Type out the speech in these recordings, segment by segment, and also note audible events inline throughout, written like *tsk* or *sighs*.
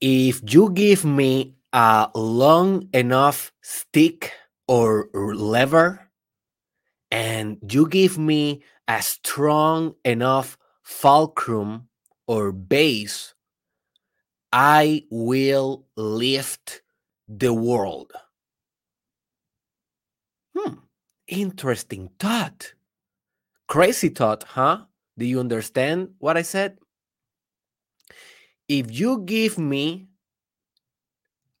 If you give me a long enough stick or lever, and you give me a strong enough fulcrum or base, I will lift the world. Hmm, interesting thought. Crazy thought, huh? Do you understand what I said? If you give me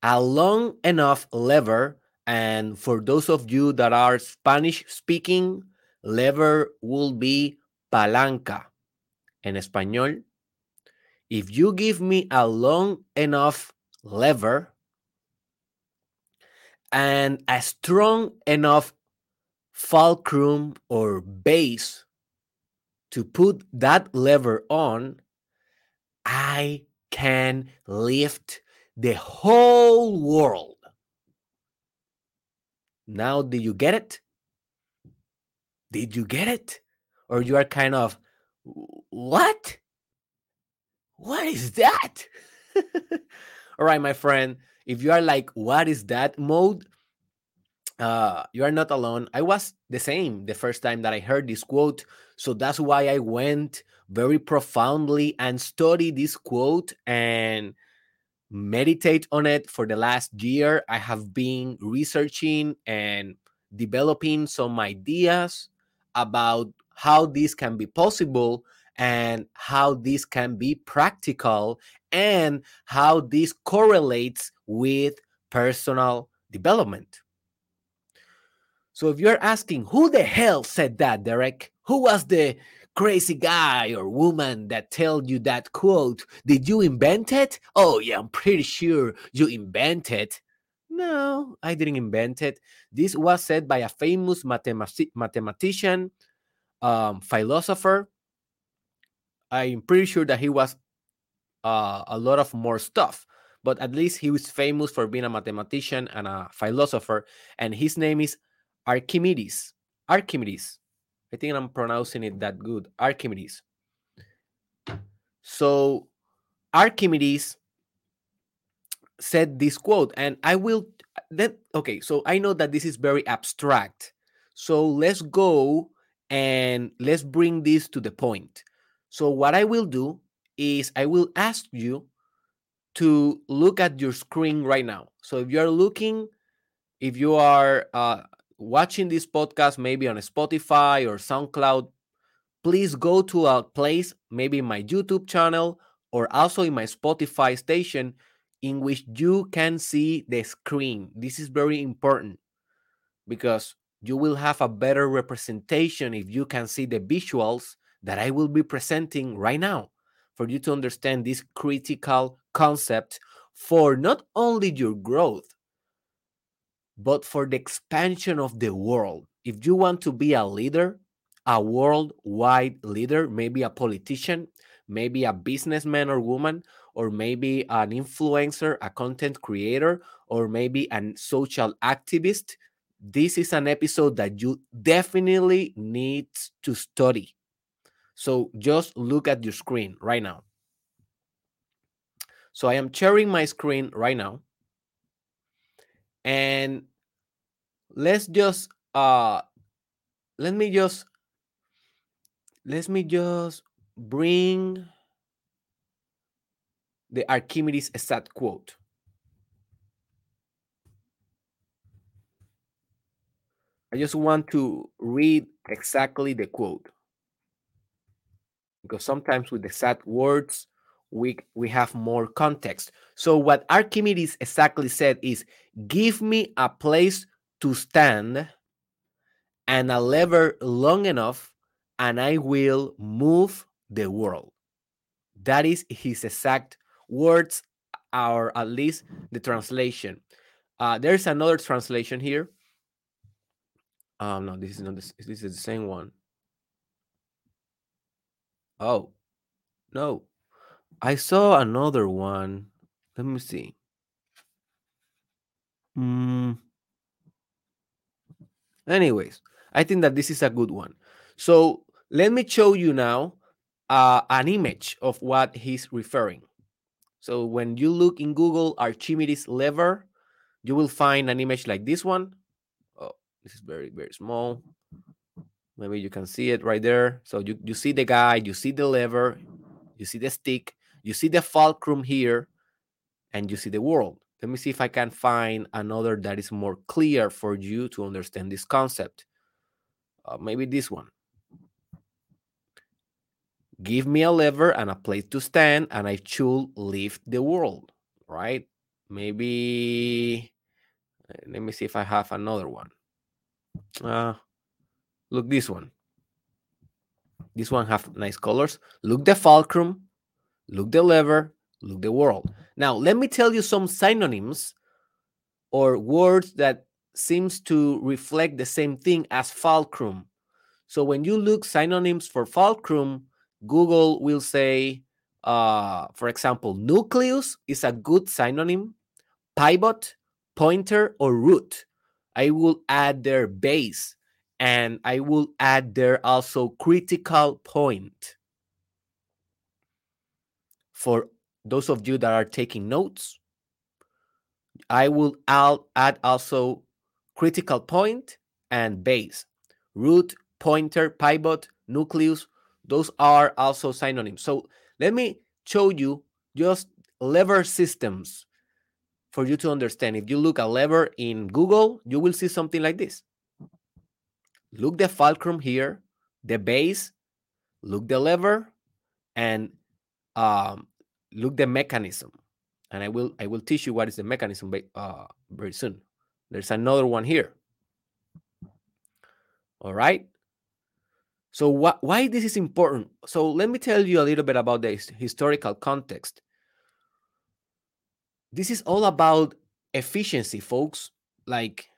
a long enough lever, and for those of you that are Spanish speaking, lever will be palanca en español. If you give me a long enough lever and a strong enough fulcrum or base to put that lever on, I can lift the whole world. Now, do you get it? Did you get it? Or you are kind of, what? What is that? *laughs* All right, my friend. If you are like, what is that mode? Uh, you are not alone. I was the same the first time that I heard this quote. So that's why I went very profoundly and study this quote and meditate on it for the last year. I have been researching and developing some ideas about how this can be possible and how this can be practical and how this correlates with personal development. So if you're asking who the hell said that, Derek, who was the crazy guy or woman that tell you that quote? Did you invent it? Oh yeah, I'm pretty sure you invented. No, I didn't invent it. This was said by a famous mathematic- mathematician, um, philosopher. I'm pretty sure that he was uh, a lot of more stuff, but at least he was famous for being a mathematician and a philosopher. And his name is Archimedes. Archimedes. I think I'm pronouncing it that good. Archimedes. So Archimedes said this quote, and I will then okay. So I know that this is very abstract. So let's go and let's bring this to the point. So what I will do is I will ask you to look at your screen right now. So if you're looking, if you are uh, watching this podcast maybe on Spotify or SoundCloud, please go to a place, maybe my YouTube channel or also in my Spotify station, in which you can see the screen. This is very important because you will have a better representation if you can see the visuals that I will be presenting right now for you to understand this critical concept for not only your growth, but for the expansion of the world. If you want to be a leader, a worldwide leader, maybe a politician, maybe a businessman or woman, or maybe an influencer, a content creator, or maybe a social activist, this is an episode that you definitely need to study. So just look at your screen right now. So I am sharing my screen right now. And let's just uh let me just let me just bring the Archimedes exact quote. I just want to read exactly the quote because sometimes with the exact words we we have more context. So what Archimedes exactly said is give me a place to stand and a lever long enough and I will move the world. That is his exact words or at least the translation. Uh, there's another translation here. Um, no, this is not this, this is the same one. Oh, no. I saw another one. Let me see. Hmm. Anyways, I think that this is a good one. So let me show you now uh, an image of what he's referring. So when you look in Google Archimedes lever, you will find an image like this one. Oh, this is very, very small. Maybe you can see it right there. So you, you see the guy, you see the lever, you see the stick, you see the fulcrum here, and you see the world. Let me see if I can find another that is more clear for you to understand this concept. Uh, maybe this one. Give me a lever and a place to stand, and I should lift the world, right? Maybe, let me see if I have another one. Uh, look, this one. This one have nice colors. Look the fulcrum, look the lever, look the world. Now, let me tell you some synonyms or words that seems to reflect the same thing as fulcrum. So when you look synonyms for fulcrum, Google will say, uh, for example, nucleus is a good synonym, pivot, pointer, or root. I will add their base and I will add there also critical point. For those of you that are taking notes, I will add also critical point and base. Root, pointer, pivot, nucleus, those are also synonyms. So let me show you just lever systems for you to understand. If you look at lever in Google, you will see something like this. Look the fulcrum here, the base, look the lever, and um, look the mechanism. And I will I will teach you what is the mechanism uh, very soon. There's another one here. All right. So wh- why this is important? So let me tell you a little bit about the historical context. This is all about efficiency, folks. Like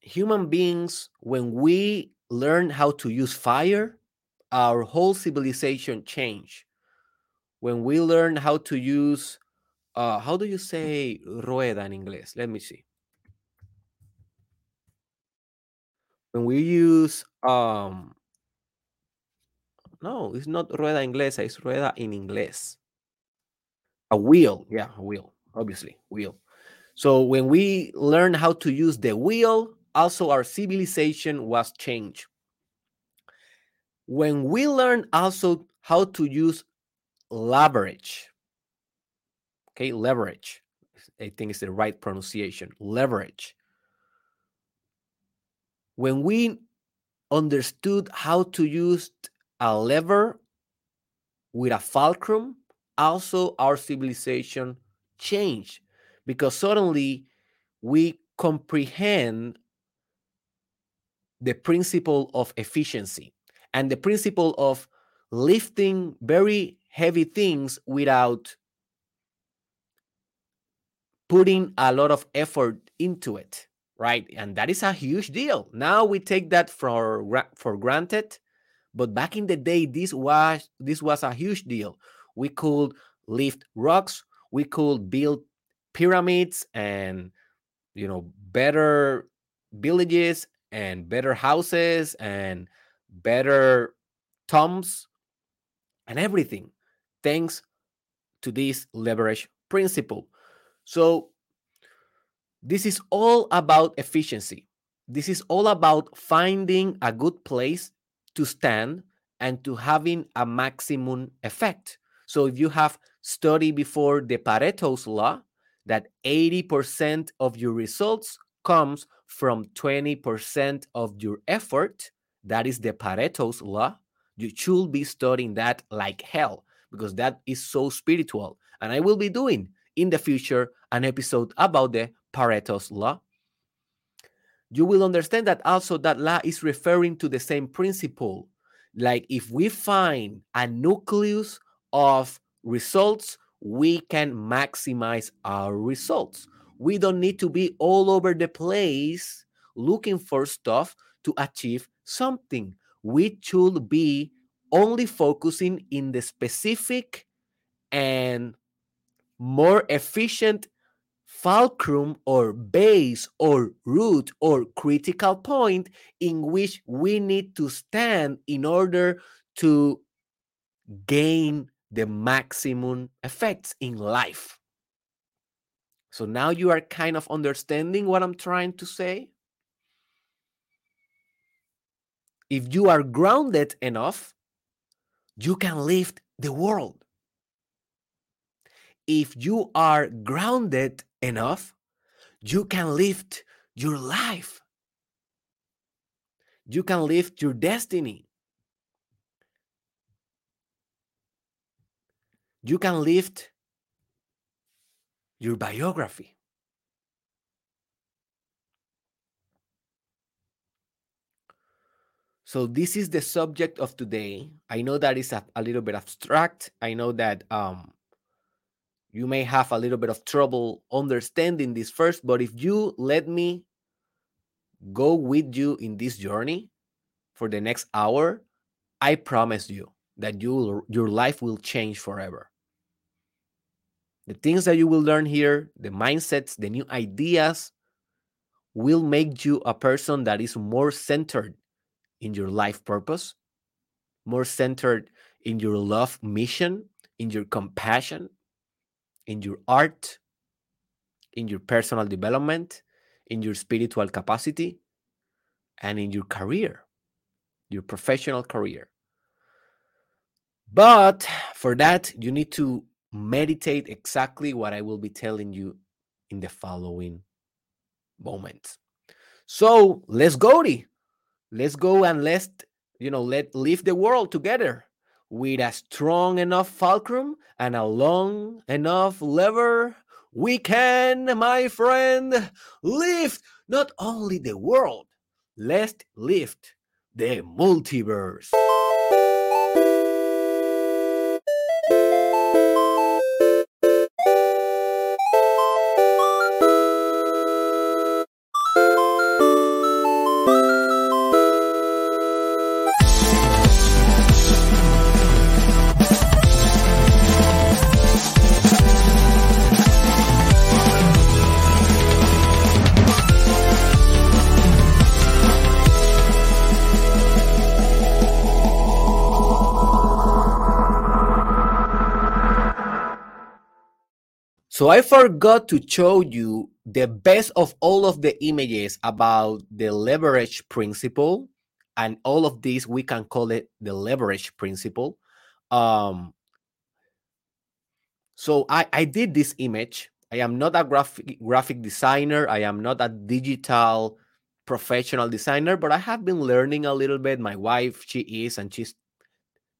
human beings, when we learn how to use fire, our whole civilization change. When we learn how to use, uh, how do you say rueda in English? Let me see. When we use, um, no, it's not rueda inglesa, it's rueda in English. A wheel, yeah, a wheel, obviously, wheel. So when we learn how to use the wheel, also our civilization was changed. When we learn also how to use leverage, okay, leverage, I think it's the right pronunciation, leverage. When we understood how to use a lever with a fulcrum, also our civilization changed because suddenly we comprehend the principle of efficiency and the principle of lifting very heavy things without putting a lot of effort into it right? And that is a huge deal. Now we take that for for granted but back in the day this was this was a huge deal. We could lift rocks we could build pyramids and you know better villages and better houses and better tombs and everything thanks to this leverage principle. So, this is all about efficiency. This is all about finding a good place to stand and to having a maximum effect. So, if you have studied before the Pareto's law, that 80% of your results comes from 20% of your effort. That is the Pareto's law. You should be studying that like hell because that is so spiritual. And I will be doing in the future an episode about the Pareto's law. You will understand that also that law is referring to the same principle. Like if we find a nucleus of results, we can maximize our results. We don't need to be all over the place looking for stuff to achieve something. We should be only focusing in the specific and more efficient fulcrum or base or root or critical point in which we need to stand in order to gain the maximum effects in life. So now you are kind of understanding what I'm trying to say. If you are grounded enough, you can lift the world. If you are grounded enough, you can lift your life. You can lift your destiny. You can lift your biography. So this is the subject of today. I know that is a, a little bit abstract. I know that um, you may have a little bit of trouble understanding this first, but if you let me go with you in this journey for the next hour, I promise you that you your life will change forever. The things that you will learn here, the mindsets, the new ideas will make you a person that is more centered in your life purpose, more centered in your love mission, in your compassion, in your art, in your personal development, in your spiritual capacity, and in your career, your professional career. But for that, you need to meditate exactly what I will be telling you in the following moments. So let's go, let's go and let's you know let live the world together with a strong enough fulcrum and a long enough lever we can my friend lift not only the world let's lift the multiverse So I forgot to show you the best of all of the images about the leverage principle. And all of these, we can call it the leverage principle. Um, so I, I did this image. I am not a graphic graphic designer. I am not a digital professional designer, but I have been learning a little bit. My wife, she is, and she's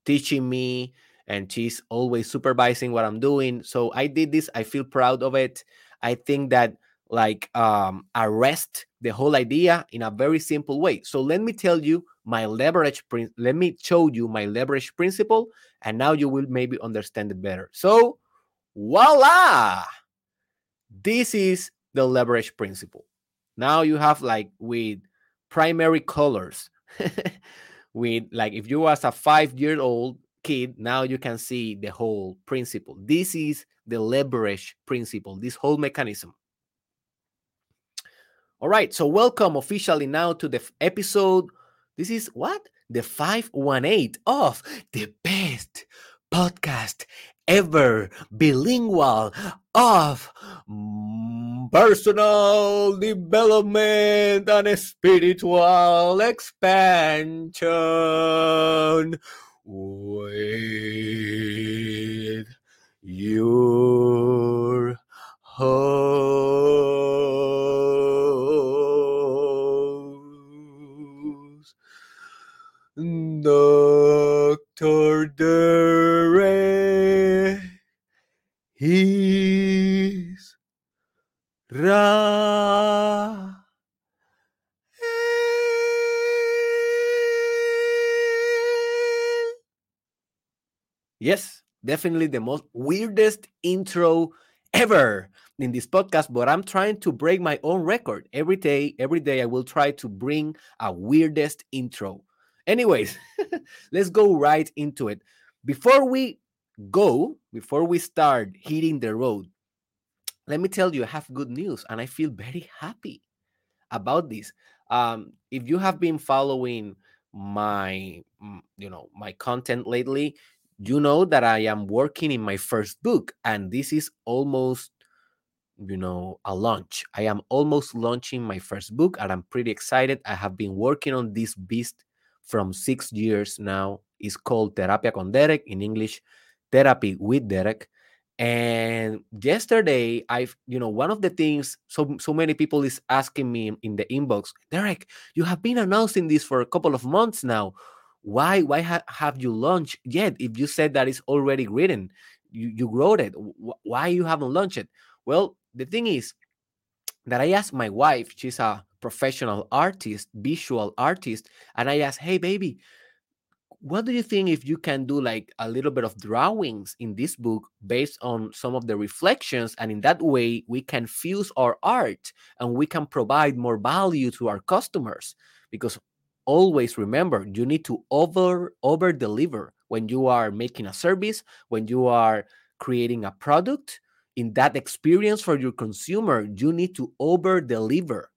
teaching me and she's always supervising what I'm doing. So I did this. I feel proud of it. I think that like um arrest the whole idea in a very simple way. So let me tell you my leverage prin- let me show you my leverage principle and now you will maybe understand it better. So voila! This is the leverage principle. Now you have like with primary colors *laughs* with like if you was a 5 year old kid, now you can see the whole principle. This is the leverage principle, this whole mechanism. All right, so welcome officially now to the episode. This is what? The 518 of the best podcast ever bilingual of personal development and spiritual expansion with your host, Dr. Dere. He's Ra. Yes, definitely the most weirdest intro ever in this podcast, but I'm trying to break my own record. Every day, every day I will try to bring a weirdest intro. Anyways, *laughs* let's go right into it. Before we go, before we start hitting the road, let me tell you, I have good news and I feel very happy about this. Um, if you have been following my, you know, my content lately, you know that I am working in my first book, and this is almost, you know, a launch. I am almost launching my first book, and I'm pretty excited. I have been working on this beast from six years now. It's called Terapia con Derek in English, Therapy with Derek. And yesterday, I've, you know, one of the things so so many people is asking me in the inbox, Derek, you have been announcing this for a couple of months now why why ha- have you launched yet if you said that it's already written? You, you wrote it. Why you haven't launched it? Well the thing is that i asked my wife she's a professional artist visual artist and i asked hey baby what do you think if you can do like a little bit of drawings in this book based on some of the reflections and in that way we can fuse our art and we can provide more value to our customers? Because always remember you need to over over deliver when you are making a service when you are creating a product. In that experience for your consumer you need to over deliver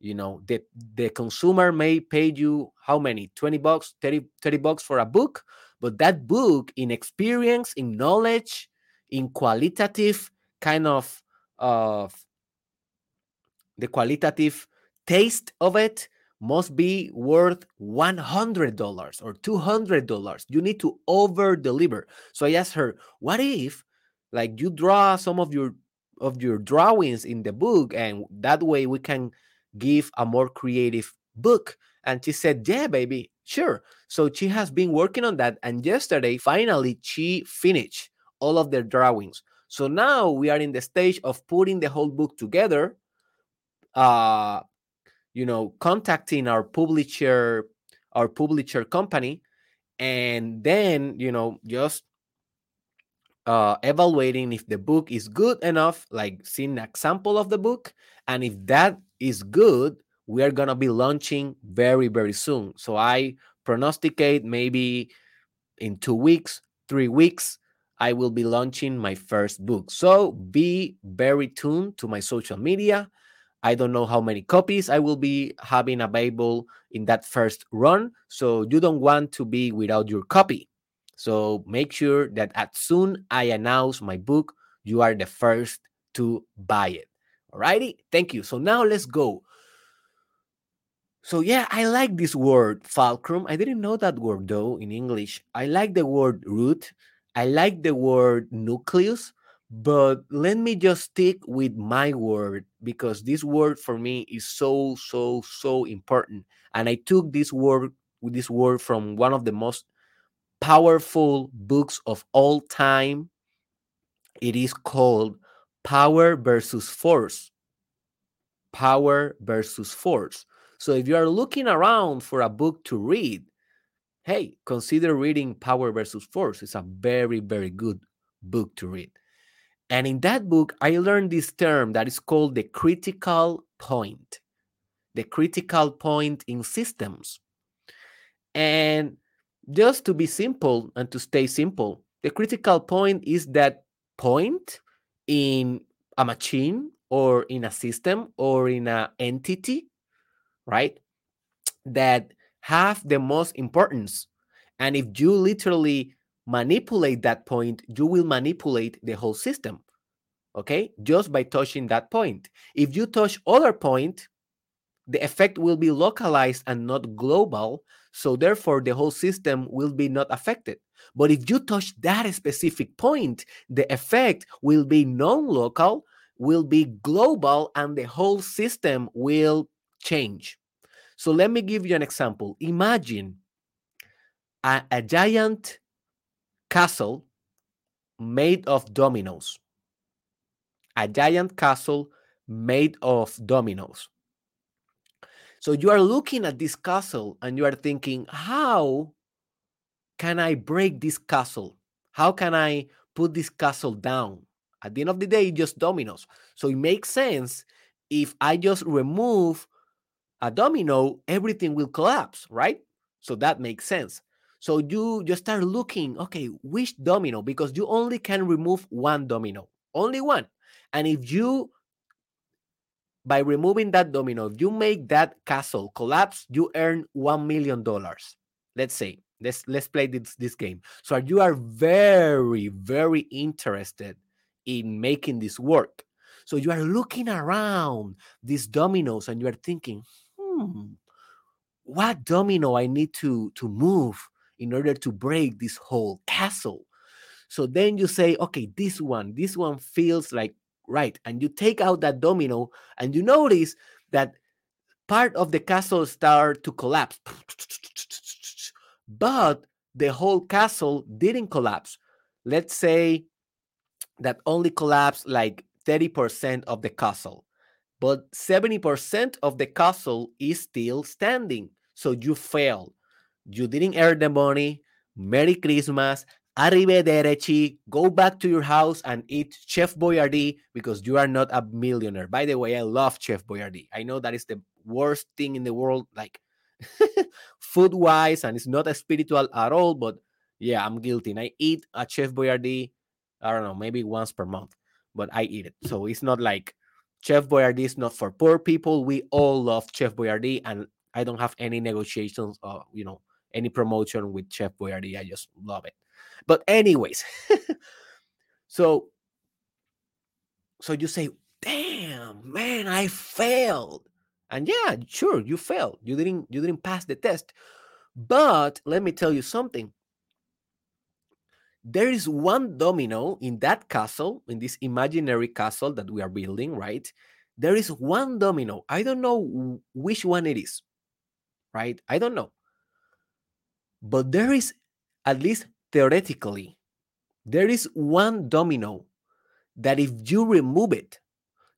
you know the the consumer may pay you how many? 20 bucks 30 30 bucks for a book but that book in experience in knowledge in qualitative kind of of the qualitative taste of it must be worth $100 or $200. You need to over deliver. So I asked her, what if like you draw some of your of your drawings in the book and that way we can give a more creative book and she said yeah baby sure so she has been working on that and yesterday finally she finished all of their drawings so now we are in the stage of putting the whole book together uh you know contacting our publisher our publisher company and then you know just uh, evaluating if the book is good enough like seeing an example of the book and if that is good we are going to be launching very very soon. So i prognosticate maybe in two weeks three weeks i will be launching my first book. So be very tuned to my social media I don't know how many copies I will be having available in that first run. So you don't want to be without your copy. So make sure that as soon I announce my book, you are the first to buy it. Alrighty, thank you. So now let's go. So yeah, I like this word fulcrum. I didn't know that word though in English. I like the word root. I like the word nucleus but let me just stick with my word because this word for me is so so so important. And i took this word this word from one of the most powerful books of all time. It is called power versus force. Power versus force. So if you are looking around for a book to read hey consider reading power versus force. It's a very very good book to read and in that book, I learned this term that is called the critical point, the critical point in systems. And just to be simple and to stay simple, the critical point is that point in a machine or in a system or in an entity, right? That have the most importance. And if you literally manipulate that point, you will manipulate the whole system. Okay, just by touching that point. If you touch other point, the effect will be localized and not global. So therefore, the whole system will be not affected. But if you touch that specific point, the effect will be non-local, will be global, and the whole system will change. So let me give you an example. Imagine a, a giant castle made of dominoes. A giant castle made of dominoes. So you are looking at this castle and you are thinking, how can I break this castle? How can I put this castle down? At the end of the day, just dominoes. So it makes sense if I just remove a domino, everything will collapse, right? So that makes sense. So you just start looking, okay, which domino? Because you only can remove one domino, only one. And if you, by removing that domino, if you make that castle collapse, you earn $1 million, let's say. let's let's play this this game. So you are very very interested in making this work. So you are looking around these dominoes and you are thinking hmm what domino i need to to move in order to break this whole castle? So then you say okay this one this one feels like right and you take out that domino and you notice that part of the castle start to collapse but the whole castle didn't collapse. Let's say that only collapsed like 30% of the castle, but 70% of the castle is still standing. So you failed. You didn't earn the money. Merry Christmas. Arrivederci. Go back to your house and eat Chef Boyardee because you are not a millionaire. By the way, I love Chef Boyardee. I know that is the worst thing in the world. Like *laughs* food wise, and it's not a spiritual at all. But yeah, I'm guilty. And I eat a Chef Boyardee, I don't know, maybe once per month, but I eat it. So it's not like Chef Boyardee is not for poor people. We all love Chef Boyardee, and I don't have any negotiations or you know any promotion with Chef Boyardee. I just love it. But anyways, *laughs* so so you say, damn man, I failed. And yeah, sure, you failed. You didn't you didn't pass the test. But let me tell you something. There is one domino in that castle, in this imaginary castle that we are building, right? There is one domino. I don't know which one it is, right? I don't know. But there is, at least theoretically, there is one domino that if you remove it,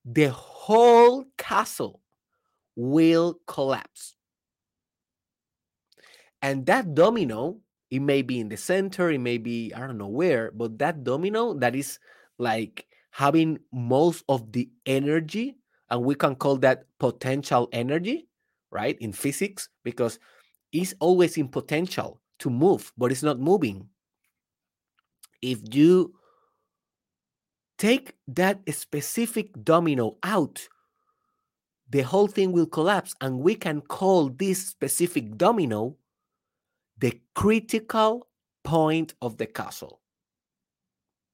the whole castle will collapse. And that domino, it may be in the center, it may be, I don't know where, but that domino that is like having most of the energy, and we can call that potential energy, right? In physics, because it's always in potential to move, but it's not moving. If you take that specific domino out the whole thing will collapse. And we can call this specific domino the critical point of the castle.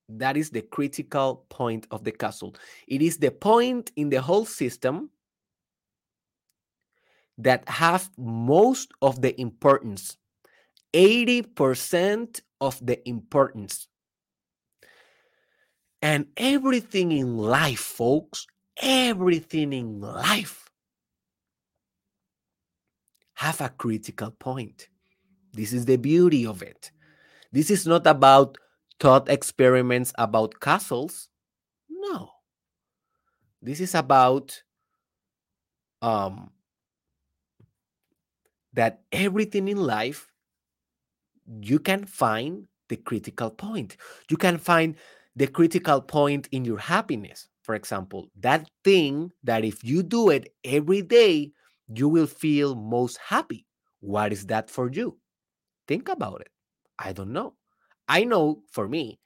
That is the critical point of the castle. It is the point in the whole system that have most of the importance 80% of the importance and everything in life folks everything in life have a critical point. This is the beauty of it. This is not about thought experiments about castles. No. This is about um, that everything in life you can find the critical point. You can find the critical point in your happiness for example, that thing that if you do it every day, you will feel most happy. What is that for you? Think about it. I don't know. I know for me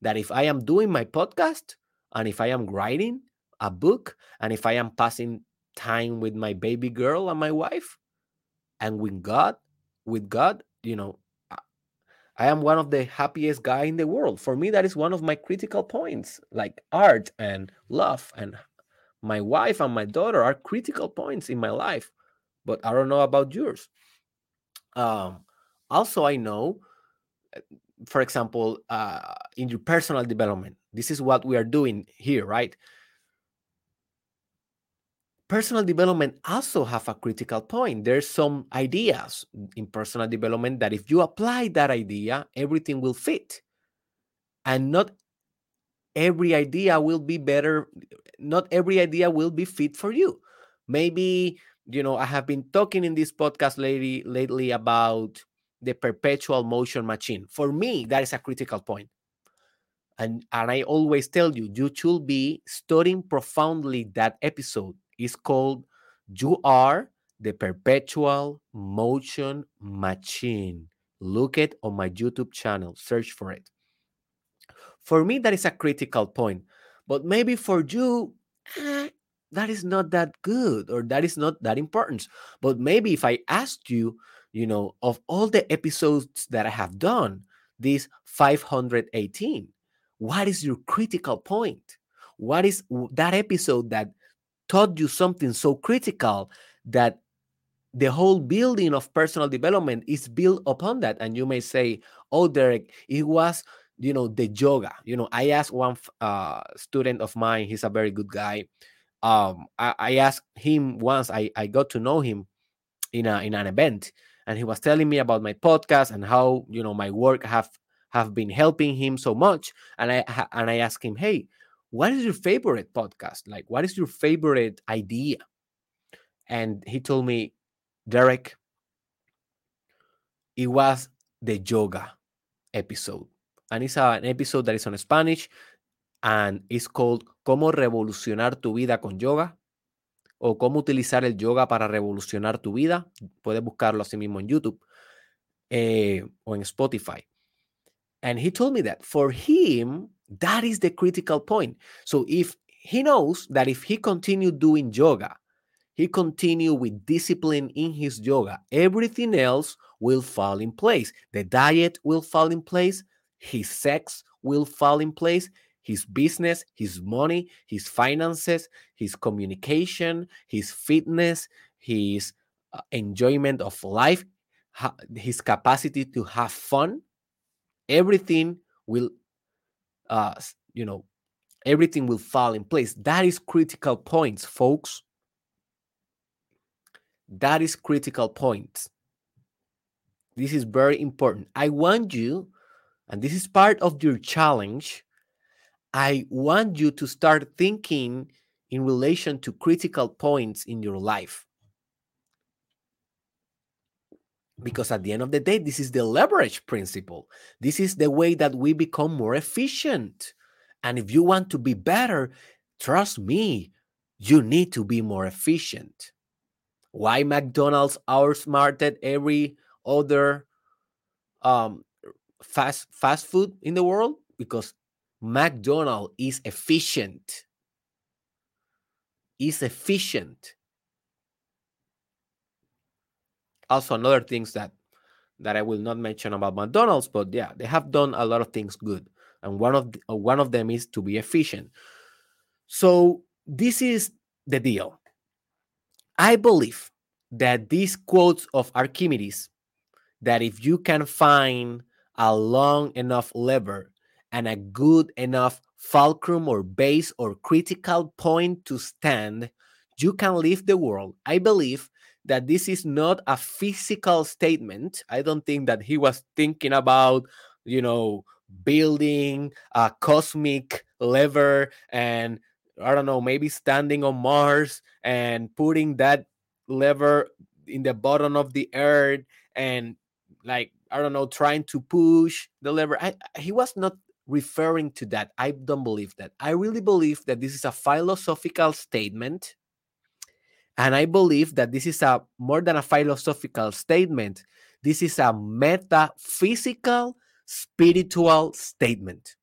that if I am doing my podcast and if I am writing a book and if I am passing time with my baby girl and my wife and with God, with God, you know, I am one of the happiest guy in the world. For me, that is one of my critical points. Like art and love and my wife and my daughter are critical points in my life. But I don't know about yours. Um, also, I know, eh, for example, uh, in your personal development, this is what we are doing here, right? Personal development also have a critical point. There's some ideas in personal development that if you apply that idea everything will fit. And not every idea will be better not every idea will be fit for you. Maybe you know i have been talking in this podcast lately lately about the perpetual motion machine. For me that is a critical point. And and i always tell you you should be studying profoundly that episode is called You Are the Perpetual Motion Machine. Look it on my YouTube channel, search for it. For me, that is a critical point, but maybe for you, eh, that is not that good or that is not that important. But maybe if I asked you you know, of all the episodes that I have done, this 518, what is your critical point? What is that episode that taught you something so critical that the whole building of personal development is built upon that? And you may say, oh, Derek, it was you know the yoga. You know i asked one uh, student of mine he's a very good guy. Um I, I, asked him once I, I got to know him in a in an event and he was telling me about my podcast and how you know my work have have been helping him so much. And i and i asked him hey what is your favorite podcast like what is your favorite idea and he told me derek it was the yoga episode and it's an episode that is on spanish and it's called cómo revolucionar tu vida con yoga o cómo utilizar el yoga para revolucionar tu vida. Puedes buscarlo así mismo en YouTube eh, o en Spotify. And he told me that for him, that is the critical point. So if he knows that if he continued doing yoga, he continue with discipline in his yoga, everything else will fall in place. The diet will fall in place, his sex will fall in place, his business, his money, his finances, his communication, his fitness, his uh, enjoyment of life, his capacity to have fun, everything will, uh, you know, everything will fall in place. That is critical points, folks. That is critical points. This is very important. I want you, and this is part of your challenge I want you to start thinking in relation to critical points in your life. Because at the end of the day, this is the leverage principle. This is the way that we become more efficient. And if you want to be better, trust me, you need to be more efficient. Why McDonald's outsmarted every other um, fast fast food in the world? Because McDonald is efficient. Is efficient. Also, another things that that I will not mention about McDonald's, but yeah, they have done a lot of things good, and one of the, uh, one of them is to be efficient. So this is the deal. I believe that these quotes of Archimedes, that if you can find a long enough lever and a good enough fulcrum or base or critical point to stand, you can leave the world. I believe that this is not a physical statement. I don't think that he was thinking about, you know, building a cosmic lever and I don't know, maybe standing on Mars and putting that lever in the bottom of the earth and like I don't know, trying to push the lever. I, he was not referring to that. I don't believe that. I really believe that this is a philosophical statement. And I believe that this is a more than a philosophical statement. This is a metaphysical, spiritual statement.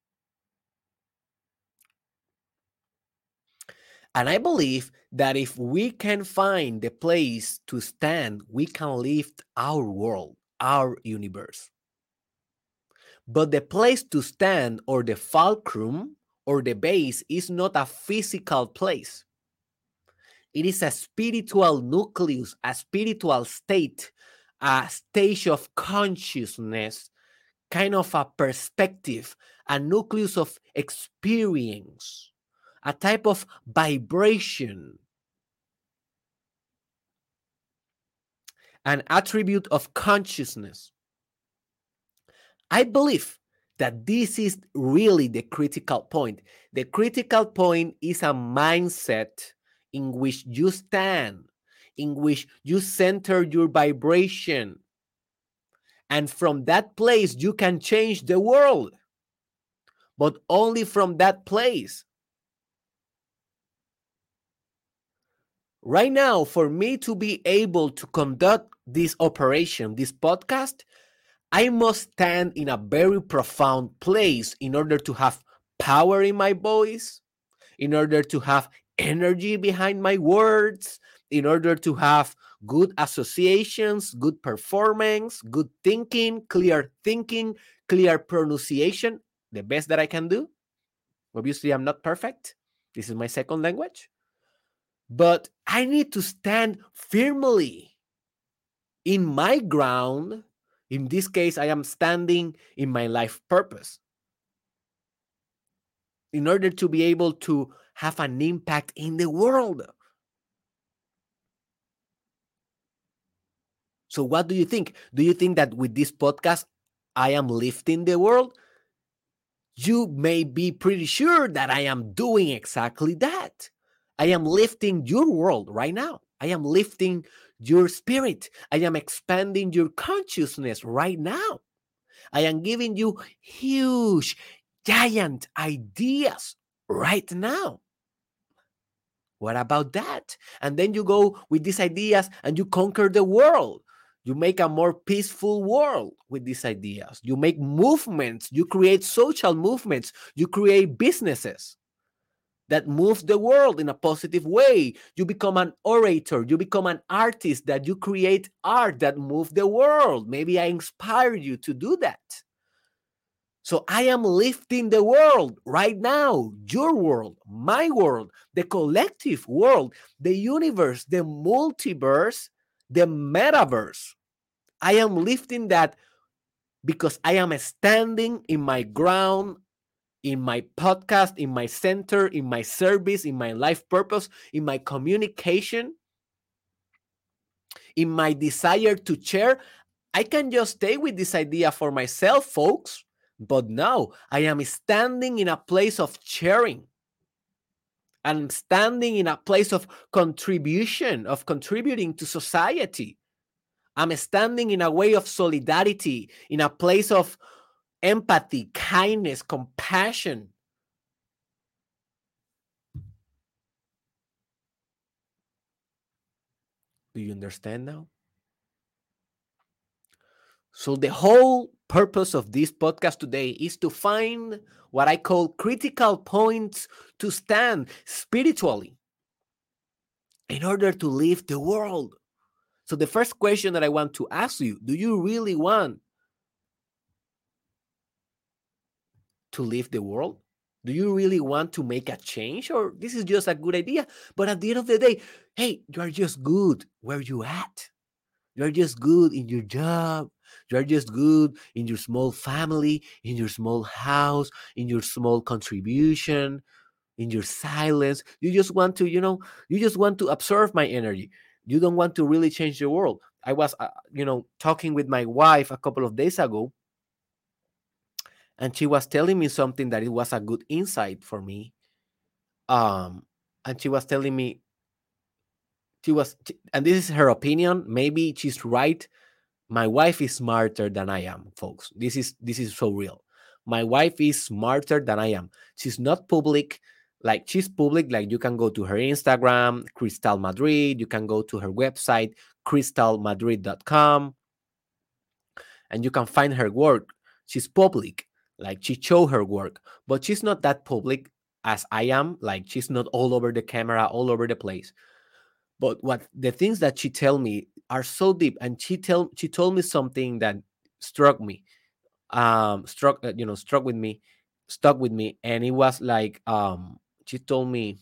And I believe that if we can find the place to stand, we can lift our world, our universe. But the place to stand or the fulcrum or the base is not a physical place. It is a spiritual nucleus, a spiritual state, a stage of consciousness, kind of a perspective, a nucleus of experience, a type of vibration, an attribute of consciousness. I believe that this is really the critical point. The critical point is a mindset in which you stand, in which you center your vibration. And from that place, you can change the world, but only from that place. Right now, for me to be able to conduct this operation, this podcast, I must stand in a very profound place in order to have power in my voice, in order to have energy behind my words, in order to have good associations, good performance, good thinking, clear thinking, clear pronunciation, the best that I can do. Obviously, I'm not perfect. This is my second language. But I need to stand firmly in my ground. In this case, I am standing in my life purpose in order to be able to have an impact in the world. So, what do you think? Do you think that with this podcast, I am lifting the world? You may be pretty sure that I am doing exactly that. I am lifting your world right now. I am lifting your spirit. I am expanding your consciousness right now. I am giving you huge, giant ideas right now. What about that? And then you go with these ideas and you conquer the world. You make a more peaceful world with these ideas. You make movements, you create social movements, you create businesses that move the world in a positive way. You become an orator, you become an artist that you create art that move the world. Maybe I inspire you to do that. So I am lifting the world right now, your world, my world, the collective world, the universe, the multiverse, the metaverse. I am lifting that because I am standing in my ground, in my podcast, in my center, in my service, in my life purpose, in my communication, in my desire to share. I can just stay with this idea for myself, folks but now I am standing in a place of sharing. I'm standing in a place of contribution, of contributing to society. I'm standing in a way of solidarity, in a place of empathy, kindness, compassion. Do you understand now? So, the whole purpose of this podcast today is to find what I call critical points to stand spiritually in order to live the world. So, the first question that I want to ask you do you really want to live the world? Do you really want to make a change or this is just a good idea? But at the end of the day, hey, you are just good where you at. You're just good in your job. You're just good in your small family, in your small house, in your small contribution, in your silence. You just want to, you know, you just want to absorb my energy. You don't want to really change the world. I was, uh, you know, talking with my wife a couple of days ago, and she was telling me something that it was a good insight for me. Um, and she was telling me she was, and this is her opinion. Maybe she's right my wife is smarter than I am, folks. This is this is so real. My wife is smarter than I am. She's not public. Like she's public, like you can go to her Instagram, Crystal Madrid. You can go to her website, crystalmadrid.com, and you can find her work. She's public, like she show her work, but she's not that public as I am. Like she's not all over the camera, all over the place. But what the things that she tell me are so deep, and she tell she told me something that struck me, um, struck uh, you know struck with me, stuck with me, and it was like um she told me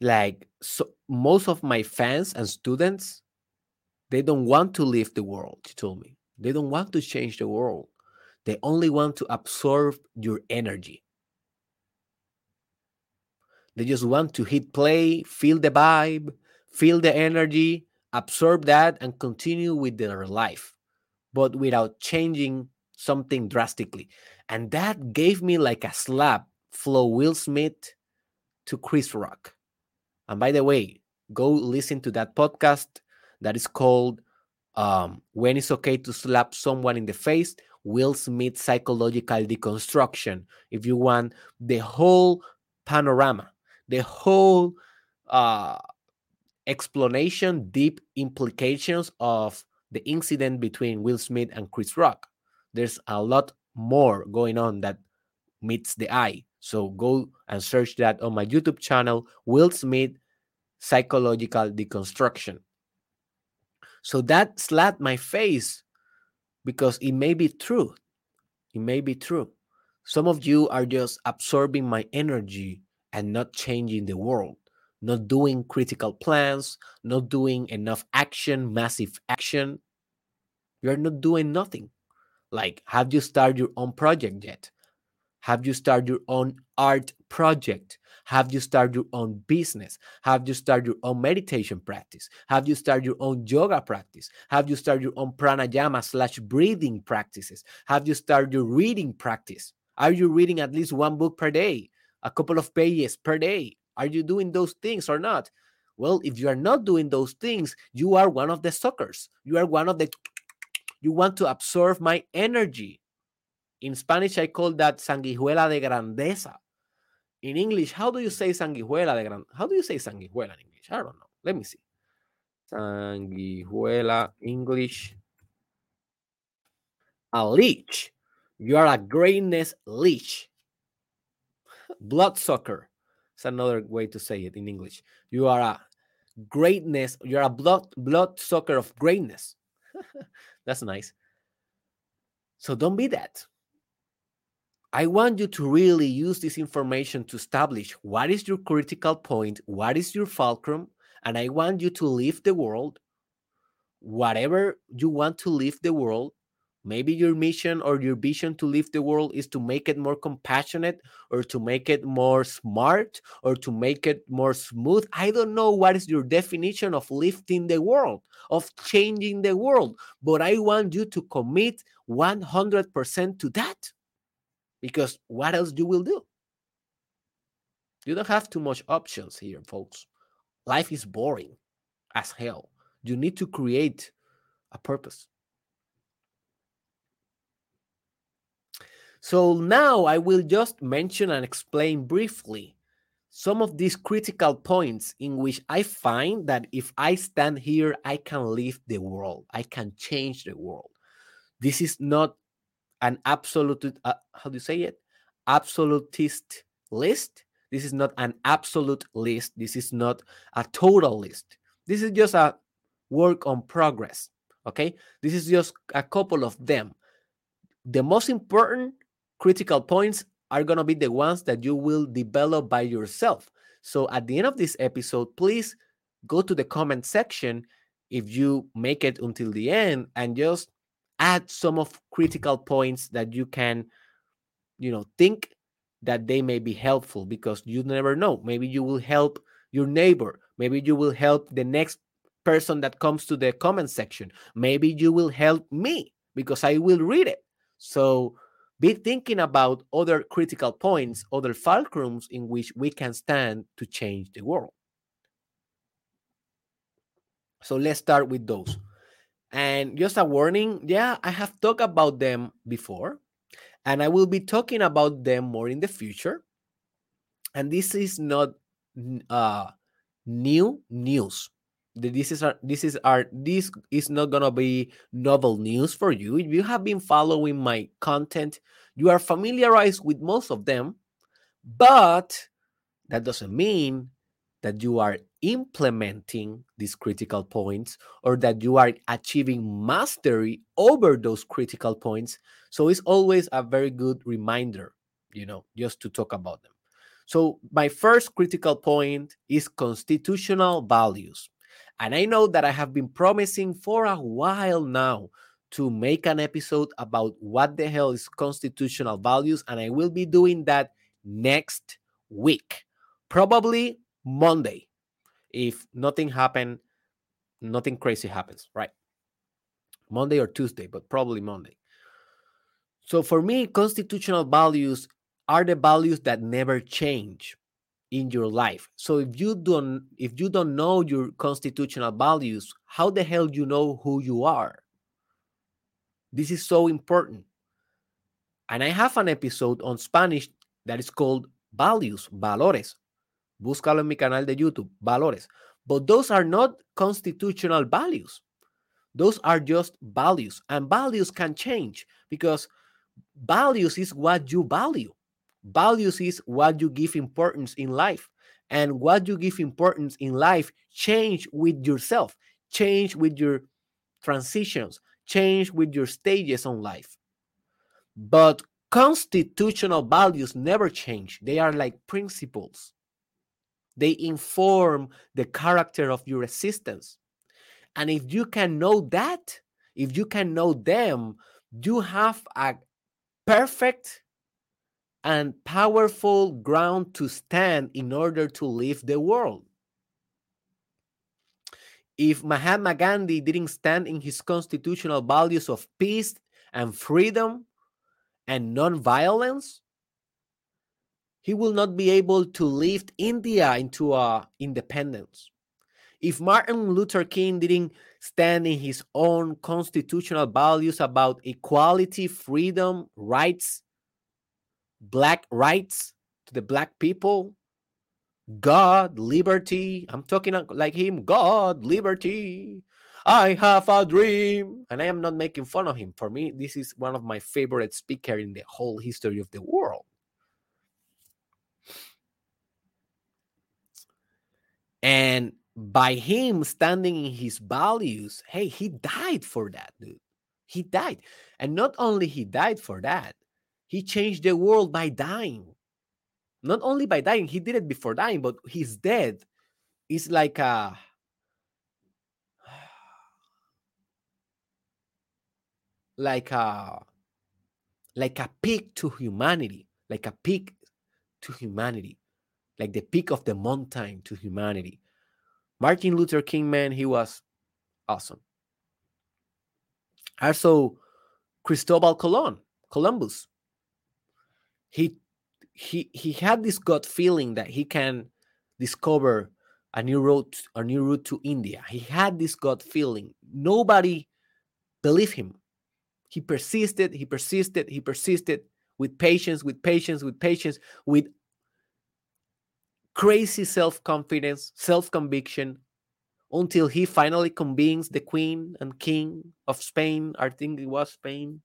like so most of my fans and students they don't want to leave the world she told me. They don't want to change the world. They only want to absorb your energy they just want to hit play, feel the vibe, feel the energy, absorb that, and continue with their life, but without changing something drastically. And that gave me like a slap, flow Will Smith to Chris Rock. And by the way, go listen to that podcast that is called um, When It's Okay to Slap Someone in the Face Will Smith Psychological Deconstruction. If you want the whole panorama the whole uh, explanation, deep implications of the incident between Will Smith and Chris Rock. There's a lot more going on that meets the eye. So go and search that on my YouTube channel, Will Smith psychological deconstruction. So that slapped my face because it may be true. It may be true. Some of you are just absorbing my energy and not changing the world, not doing critical plans, not doing enough action, massive action. You're not doing nothing. Like, have you started your own project yet? Have you started your own art project? Have you started your own business? Have you started your own meditation practice? Have you started your own yoga practice? Have you started your own pranayama slash breathing practices? Have you started your reading practice? Are you reading at least one book per day, a couple of pages per day? Are you doing those things or not? Well, if you are not doing those things, you are one of the suckers. You are one of the, *tsk* you want to absorb my energy. In Spanish, I call that sanguijuela de grandeza. In English, how do you say sanguijuela de gran? How do you say sanguijuela in English? I don't know. Let me see. Sanguijuela English. A leech. You are a greatness leech. Bloodsucker. It's another way to say it in English. You are a greatness. You're a blood bloodsucker of greatness. *laughs* That's nice. So don't be that. I want you to really use this information to establish what is your critical point, what is your fulcrum, and I want you to leave the world, whatever you want to leave the world. Maybe your mission or your vision to leave the world is to make it more compassionate or to make it more smart or to make it more smooth. I don't know what is your definition of lifting the world, of changing the world, but I want you to commit 100% to that because what else you will do? You don't have too much options here, folks. Life is boring as hell. You need to create a purpose. So now I will just mention and explain briefly some of these critical points in which I find that if I stand here, I can leave the world, I can change the world. This is not an absolute uh, how do you say it? Absolutist list. This is not an absolute list. This is not a total list. This is just a work on progress okay? This is just a couple of them. The most important critical points are going to be the ones that you will develop by yourself. So at the end of this episode please go to the comment section if you make it until the end and just add some of critical points that you can you know think that they may be helpful because you never know. Maybe you will help your neighbor. Maybe you will help the next person that comes to the comment section. Maybe you will help me because i will read it. So be thinking about other critical points other fulcrums in which we can stand to change the world so let's start with those and just a warning, yeah, I have talked about them before, and I will be talking about them more in the future. And this is not uh, new news. This is our, this is our this is not gonna be novel news for you. If you have been following my content, you are familiarized with most of them, but that doesn't mean that you are implementing these critical points or that you are achieving mastery over those critical points. So it's always a very good reminder, you know, just to talk about them. So, my first critical point is constitutional values. And I know that I have been promising for a while now to make an episode about what the hell is constitutional values. And I will be doing that next week, probably Monday if nothing happened, nothing crazy happens, right? Monday or Tuesday, but probably Monday. So for me, constitutional values are the values that never change in your life. So if you don't if you don't know your constitutional values, how the hell do you know who you are? This is so important. And I have an episode on Spanish that is called values, valores, Búscalo en mi canal de YouTube, valores. But those are not constitutional values. Those are just values. And values can change because values is what you value. Values is what you give importance in life. and what you give importance in life change with yourself, change with your transitions, change with your stages on life. But constitutional values never change. They are like principles. They inform the character of your existence. And if you can know that, if you can know them, you have a perfect and powerful ground to stand in order to live the world. If Mahatma Gandhi didn't stand in his constitutional values of peace and freedom and non-violence, he will not be able to lift India into a independence. If Martin Luther King didn't stand in his own constitutional values about equality, freedom, rights, black rights to the black people, God, liberty. I'm talking like him, God, liberty. I have a dream. And I am not making fun of him. For me, this is one of my favorite speakers in the whole history of the world. And by him standing in his values, hey, he died for that, dude. He died. And not only he died for that, he changed the world by dying. Not only by dying, he did it before dying, but his death is like a uh, *sighs* like a like a peak to humanity, like a peak to humanity, like the peak of the mountain to humanity. Martin Luther King, man, he was awesome. Also, Cristobal Colon, Columbus. He he he had this gut feeling that he can discover a new route, a new route to India. He had this gut feeling. Nobody believed him. He persisted, he persisted, he persisted with patience, with patience, with patience, with crazy self confidence, self conviction, until he finally convinced the queen and king of Spain. I think it was Spain.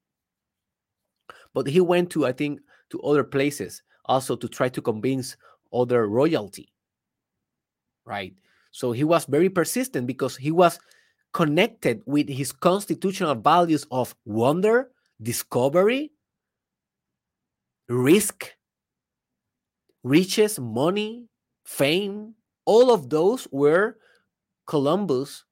But he went to, I think, to other places also to try to convince other royalty. Right. So he was very persistent because he was connected with his constitutional values of wonder, discovery, risk, riches, money, fame, all of those were Columbus'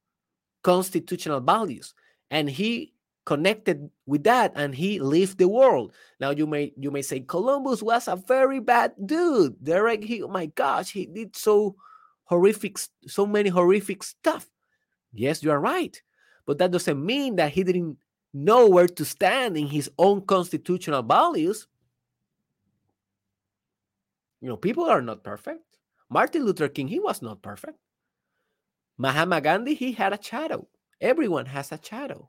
constitutional values. And he connected with that and he left the world. Now you may you may say Columbus was a very bad dude. Derek, he oh my gosh, he did so horrific, so many horrific stuff. Yes, you are right. But that doesn't mean that he didn't know where to stand in his own constitutional values. You know, people are not perfect. Martin Luther King, he was not perfect. Mahatma Gandhi, he had a shadow. Everyone has a shadow.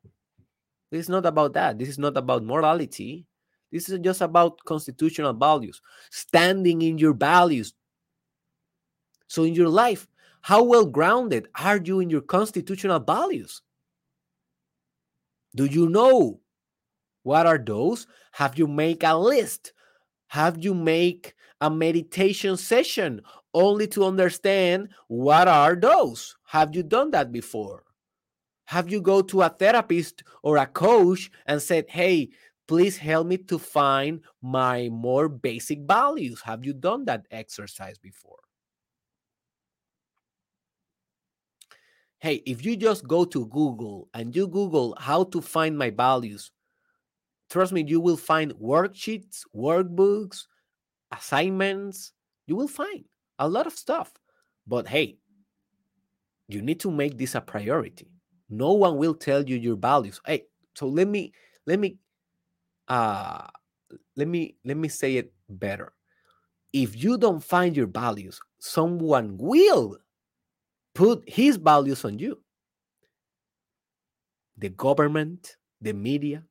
This is not about that. This is not about morality. This is just about constitutional values, standing in your values. So, in your life, how well grounded are you in your constitutional values? Do you know what are those? Have you make a list? Have you make a meditation session only to understand what are those? Have you done that before? Have you go to a therapist or a coach and said, "Hey, please help me to find my more basic values"? Have you done that exercise before? hey, if you just go to Google and you Google how to find my values, trust me, you will find worksheets, workbooks, assignments. You will find a lot of stuff. But hey, you need to make this a priority. No one will tell you your values. Hey, so let me let me uh let me let me say it better. If you don't find your values, someone will put his values on you. The government, the media,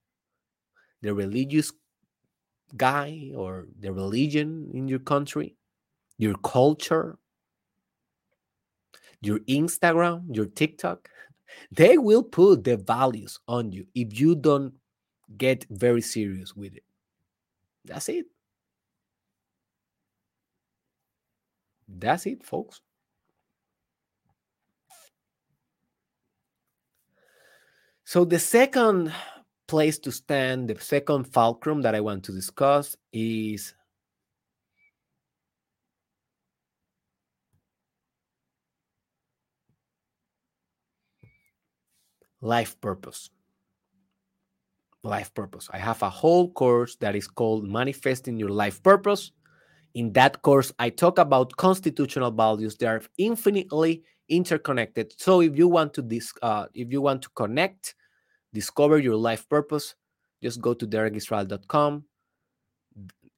the religious guy or the religion in your country, your culture, your Instagram, your TikTok, they will put the values on you if you don't get very serious with it. That's it. That's it, folks. So the second place to stand, the second fulcrum that I want to discuss is life purpose. Life purpose. I have a whole course that is called Manifesting Your Life Purpose. In that course, I talk about constitutional values. They are infinitely interconnected. So if you want to dis- uh, if you want to connect, discover your life purpose, just go to derekisrael.com.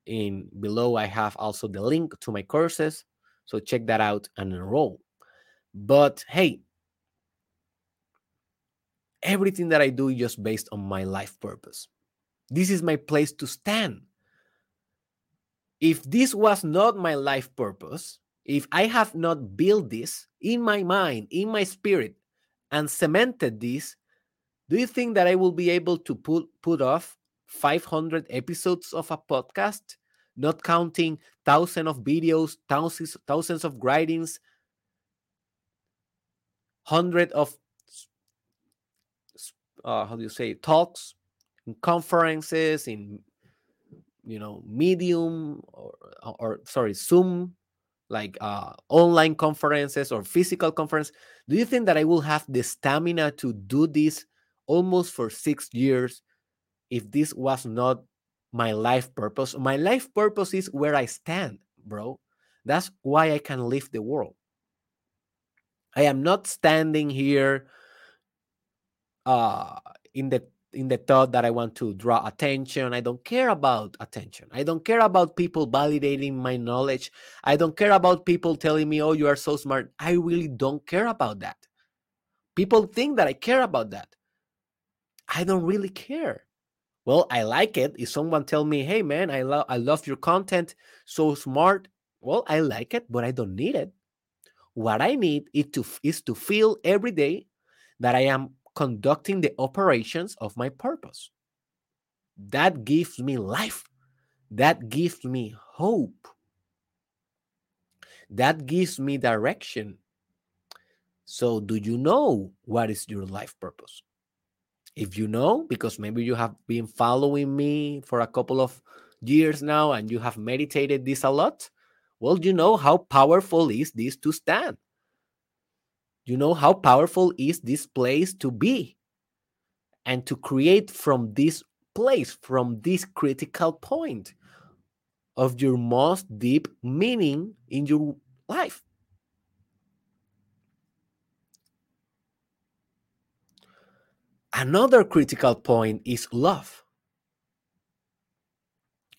In below, I have also the link to my courses. So check that out and enroll. But hey, everything that I do just based on my life purpose. This is my place to stand. If this was not my life purpose, if I have not built this in my mind, in my spirit, and cemented this, do you think that I will be able to put, put off 500 episodes of a podcast, not counting thousands of videos, thousands, thousands of writings, hundreds of uh, how do you say talks in conferences in you know medium or, or sorry zoom like uh, online conferences or physical conference do you think that i will have the stamina to do this almost for six years if this was not my life purpose? My life purpose is where i stand bro. That's why i can live the world. I am not standing here uh, in the in the thought that I want to draw attention. I don't care about attention. I don't care about people validating my knowledge. I don't care about people telling me, "Oh, you are so smart." I really don't care about that. People think that I care about that. I don't really care. Well, I like it. If someone tell me, "Hey, man, I love I love your content, so smart," well, I like it, but I don't need it. What I need is to is to feel every day that I am conducting the operations of my purpose. That gives me life. That gives me hope. That gives me direction. So, do you know what is your life purpose? If you know, because maybe you have been following me for a couple of years now and you have meditated this a lot, well, you know how powerful is this to stand. You know how powerful is this place to be and to create from this place, from this critical point of your most deep meaning in your life. Another critical point is love.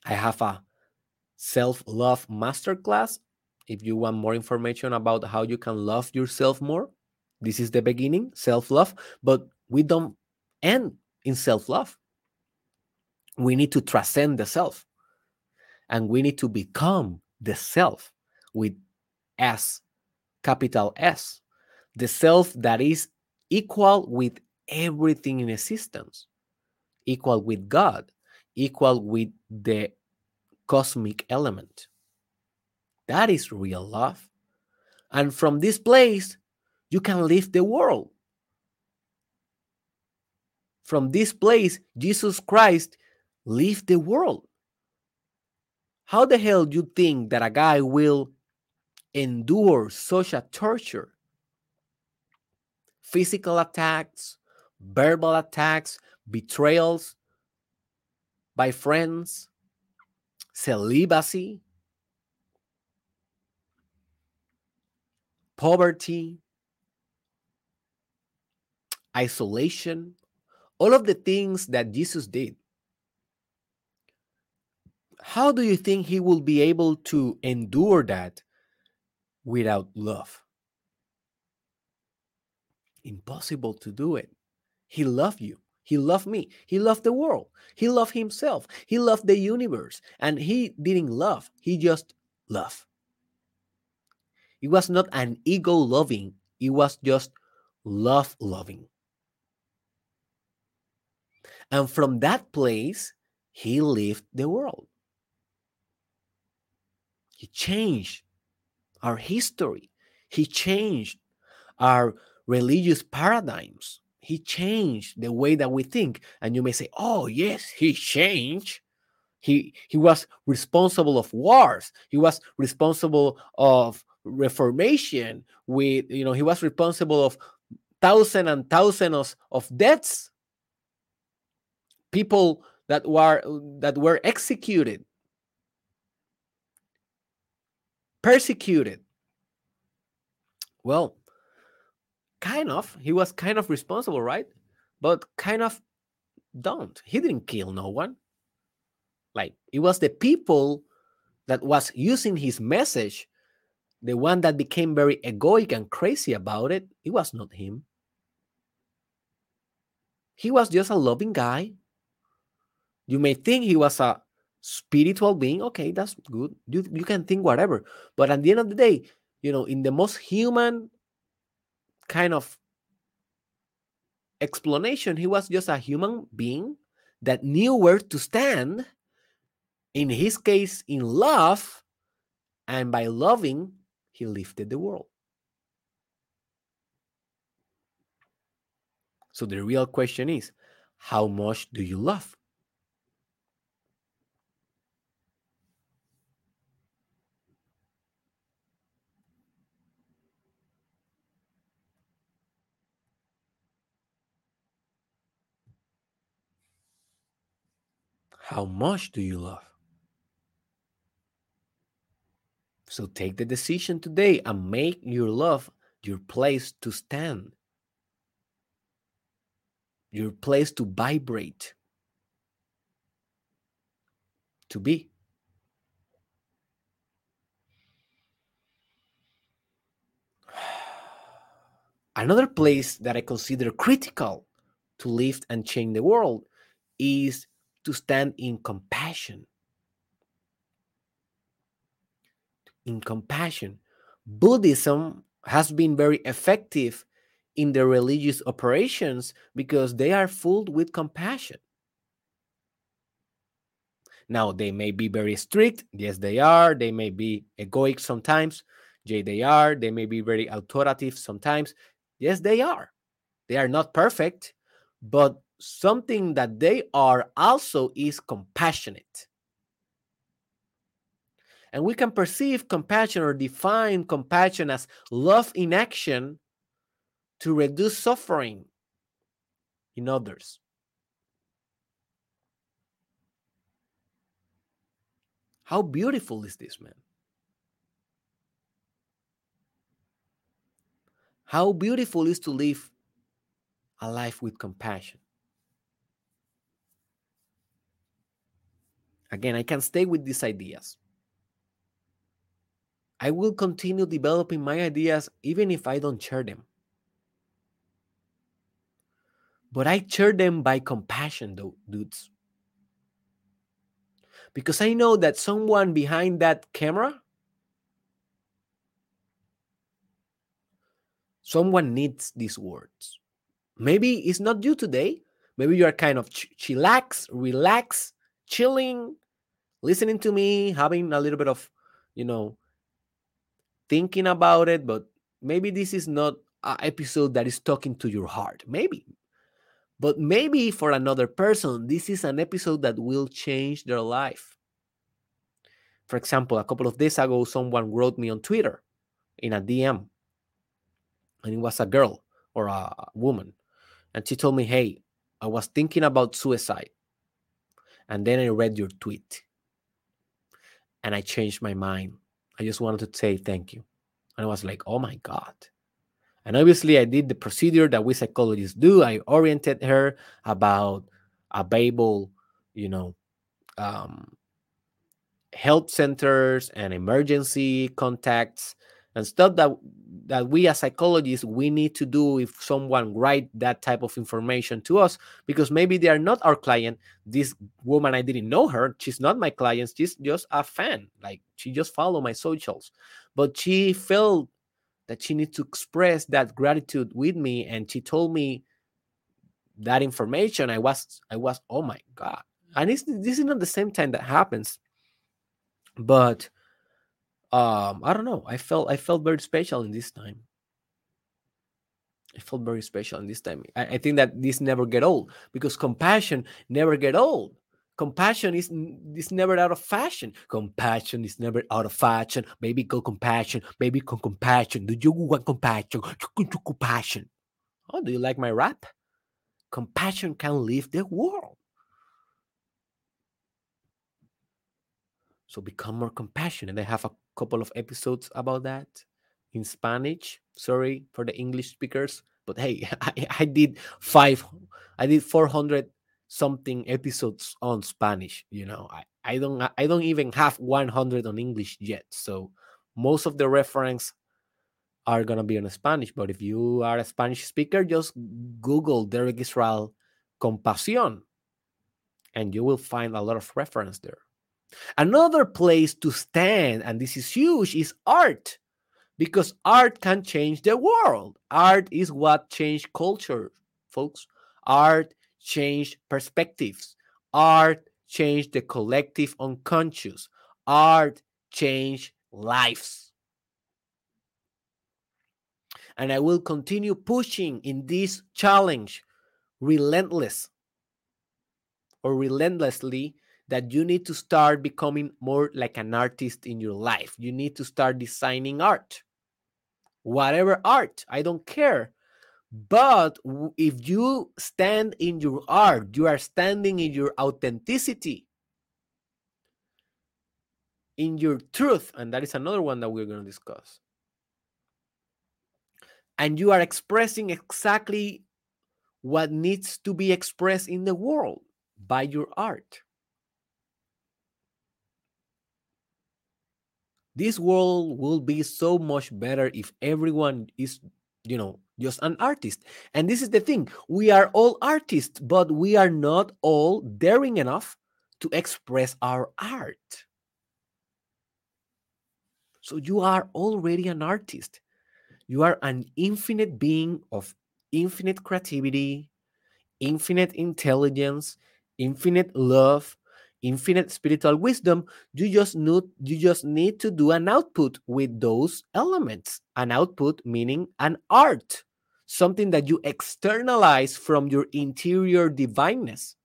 I have a self love masterclass. If you want more information about how you can love yourself more, this is the beginning, self love, but we don't end in self love. We need to transcend the self and we need to become the self with S, capital S, the self that is equal with everything in existence, equal with God, equal with the cosmic element. That is real love. And from this place, you can leave the world. From this place, Jesus Christ leave the world. How the hell do you think that a guy will endure such a torture? Physical attacks, verbal attacks, betrayals by friends, celibacy, poverty, isolation, all of the things that Jesus did. How do you think he will be able to endure that without love? Impossible to do it. He loved you. He loved me. He loved the world. He loved himself. He loved the universe. And he didn't love, he just loved. It was not an ego loving, it was just love loving. And from that place, he lived the world. He changed our history. He changed our religious paradigms. He changed the way that we think. And you may say, oh, yes, he changed. He, he was responsible of wars. He was responsible of reformation. With you know, he was responsible of thousands and thousands of of deaths. People that were that were executed, persecuted. Well, kind of. He was kind of responsible, right? But kind of don't. He didn't kill no one. Like it was the people that was using his message, the one that became very egoic and crazy about it. It was not him. He was just a loving guy. You may think he was a spiritual being. Okay, that's good. You, you can think whatever. But at the end of the day, you know, in the most human kind of explanation, he was just a human being that knew where to stand. In his case, in love, and by loving, he lifted the world. So the real question is how much do you love? How much do you love? So take the decision today and make your love your place to stand, your place to vibrate, to be. *sighs* Another place that I consider critical to lift and change the world is to stand in compassion. In compassion. Buddhism has been very effective in their religious operations because they are filled with compassion. Now, they may be very strict. Yes, they are. They may be egoic sometimes. Yes, they are. They may be very authoritative sometimes. Yes, they are. They are not perfect, but something that they are also is compassionate. And we can perceive compassion or define compassion as love in action to reduce suffering in others. How beautiful is this, man? How beautiful is to live a life with compassion. Again, I can stay with these ideas. I will continue developing my ideas even if I don't share them. But I share them by compassion, though, dudes. Because I know that someone behind that camera, someone needs these words. Maybe it's not you today. Maybe you are kind of ch- chillax, relax, chilling, listening to me, having a little bit of, you know, thinking about it, but maybe this is not an episode that is talking to your heart. Maybe. But maybe for another person, this is an episode that will change their life. For example, a couple of days ago, someone wrote me on Twitter in a DM, and it was a girl or a woman. And she told me, Hey, I was thinking about suicide. And then I read your tweet and I changed my mind. I just wanted to say thank you. And I was like, oh my God. And obviously, I did the procedure that we psychologists do. I oriented her about a available, you know, um, health centers and emergency contacts and stuff that that we as psychologists we need to do if someone write that type of information to us because maybe they are not our client. This woman i didn't know her. She's not my client. She's just a fan. Like she just follow my socials. But she felt that she needs to express that gratitude with me and she told me that information. I was i was oh my god. And this, this is not the same time that happens. But um i don't know. I felt i felt very special in this time. I felt very special in this time. I, I think that this never get old because compassion never get old. Compassion is is never out of fashion. Compassion is never out of fashion. Baby go compassion baby go compassion. Do you want compassion? Compassion. Oh do you like my rap? Compassion can live the world. So become more compassionate. I have a couple of episodes about that in Spanish. Sorry for the English speakers, but hey, *laughs* I, I did five, I did 400 something episodes on Spanish. You know, I, I don't, I don't even have 100 on English yet. So most of the reference are gonna be on Spanish. But if you are a Spanish speaker, just Google Derek Israel Compasión, and you will find a lot of reference there. Another place to stand, and this is huge, is art because art can change the world. Art is what changed culture, folks. Art changed perspectives. Art changed the collective unconscious. Art changed lives. And I will continue pushing in this challenge relentless or relentlessly that you need to start becoming more like an artist in your life. You need to start designing art whatever art, I don't care. But if you stand in your art, you are standing in your authenticity, in your truth. And that is another one that we're going to discuss. And you are expressing exactly what needs to be expressed in the world by your art. This world will be so much better if everyone is you know just an artist. And this is the thing we are all artists but we are not all daring enough to express our art. So you are already an artist. You are an infinite being of infinite creativity infinite intelligence infinite love infinite spiritual wisdom you just need you just need to do an output with those elements. An output meaning an art something that you externalize from your interior divineness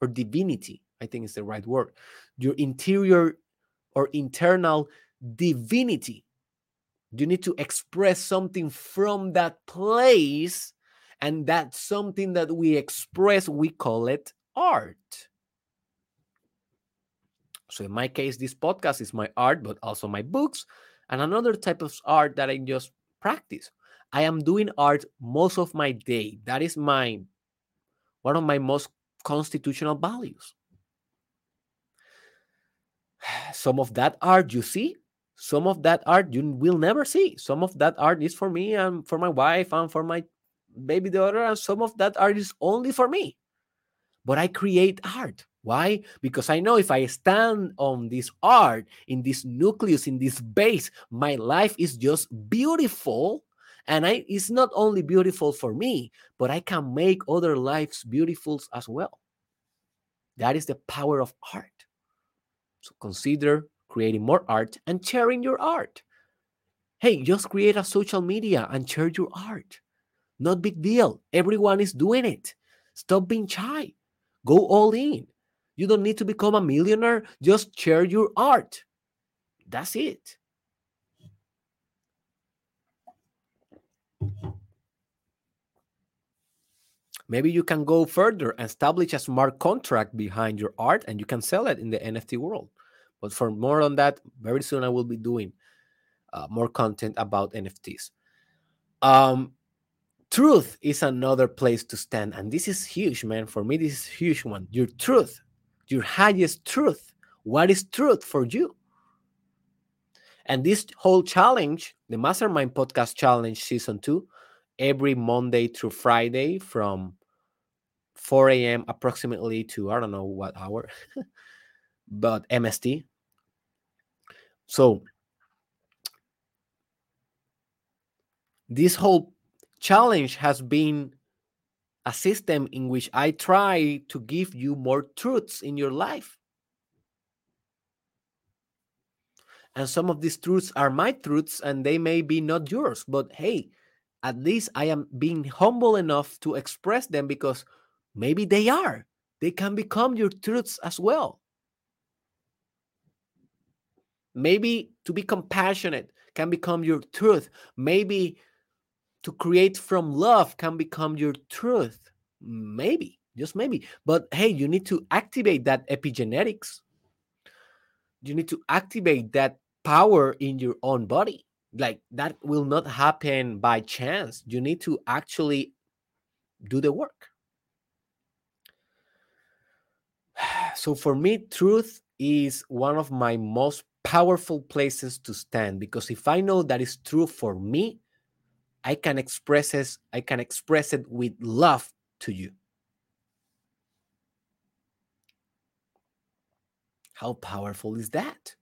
or divinity i think is the right word. Your interior or internal divinity. You need to express something from that place and that's something that we express we call it art so in my case, this podcast is my art, but also my books and another type of art that I just practice. I am doing art most of my day. That is my one of my most constitutional values. *sighs* Some of that art you see, some of that art you will never see. Some of that art is for me and for my wife and for my baby daughter, and some of that art is only for me. But I create art. Why? Because I know if I stand on this art, in this nucleus, in this base, my life is just beautiful. And I, it's not only beautiful for me, but I can make other lives beautiful as well. That is the power of art. So consider creating more art and sharing your art. Hey, just create a social media and share your art. Not big deal. Everyone is doing it. Stop being shy. Go all in. You don't need to become a millionaire. Just share your art. That's it. Maybe you can go further and establish a smart contract behind your art and you can sell it in the NFT world. But for more on that, very soon I will be doing uh, more content about NFTs. Um, truth is another place to stand. And this is huge, man. For me, this is huge one. Your truth your highest truth. What is truth for you? And this whole challenge, the Mastermind Podcast Challenge Season 2, every Monday through Friday from 4 a.m. approximately to I don't know what hour, *laughs* but MST. So, this whole challenge has been a system in which I try to give you more truths in your life. And some of these truths are my truths and they may be not yours. But hey, at least I am being humble enough to express them because maybe they are. They can become your truths as well. Maybe to be compassionate can become your truth. Maybe to create from love can become your truth. Maybe, just maybe. But hey, you need to activate that epigenetics. You need to activate that power in your own body. Like that will not happen by chance. You need to actually do the work. *sighs* So for me, truth is one of my most powerful places to stand because if I know that is true for me, I can express it, I can express it with love to you. How powerful is that?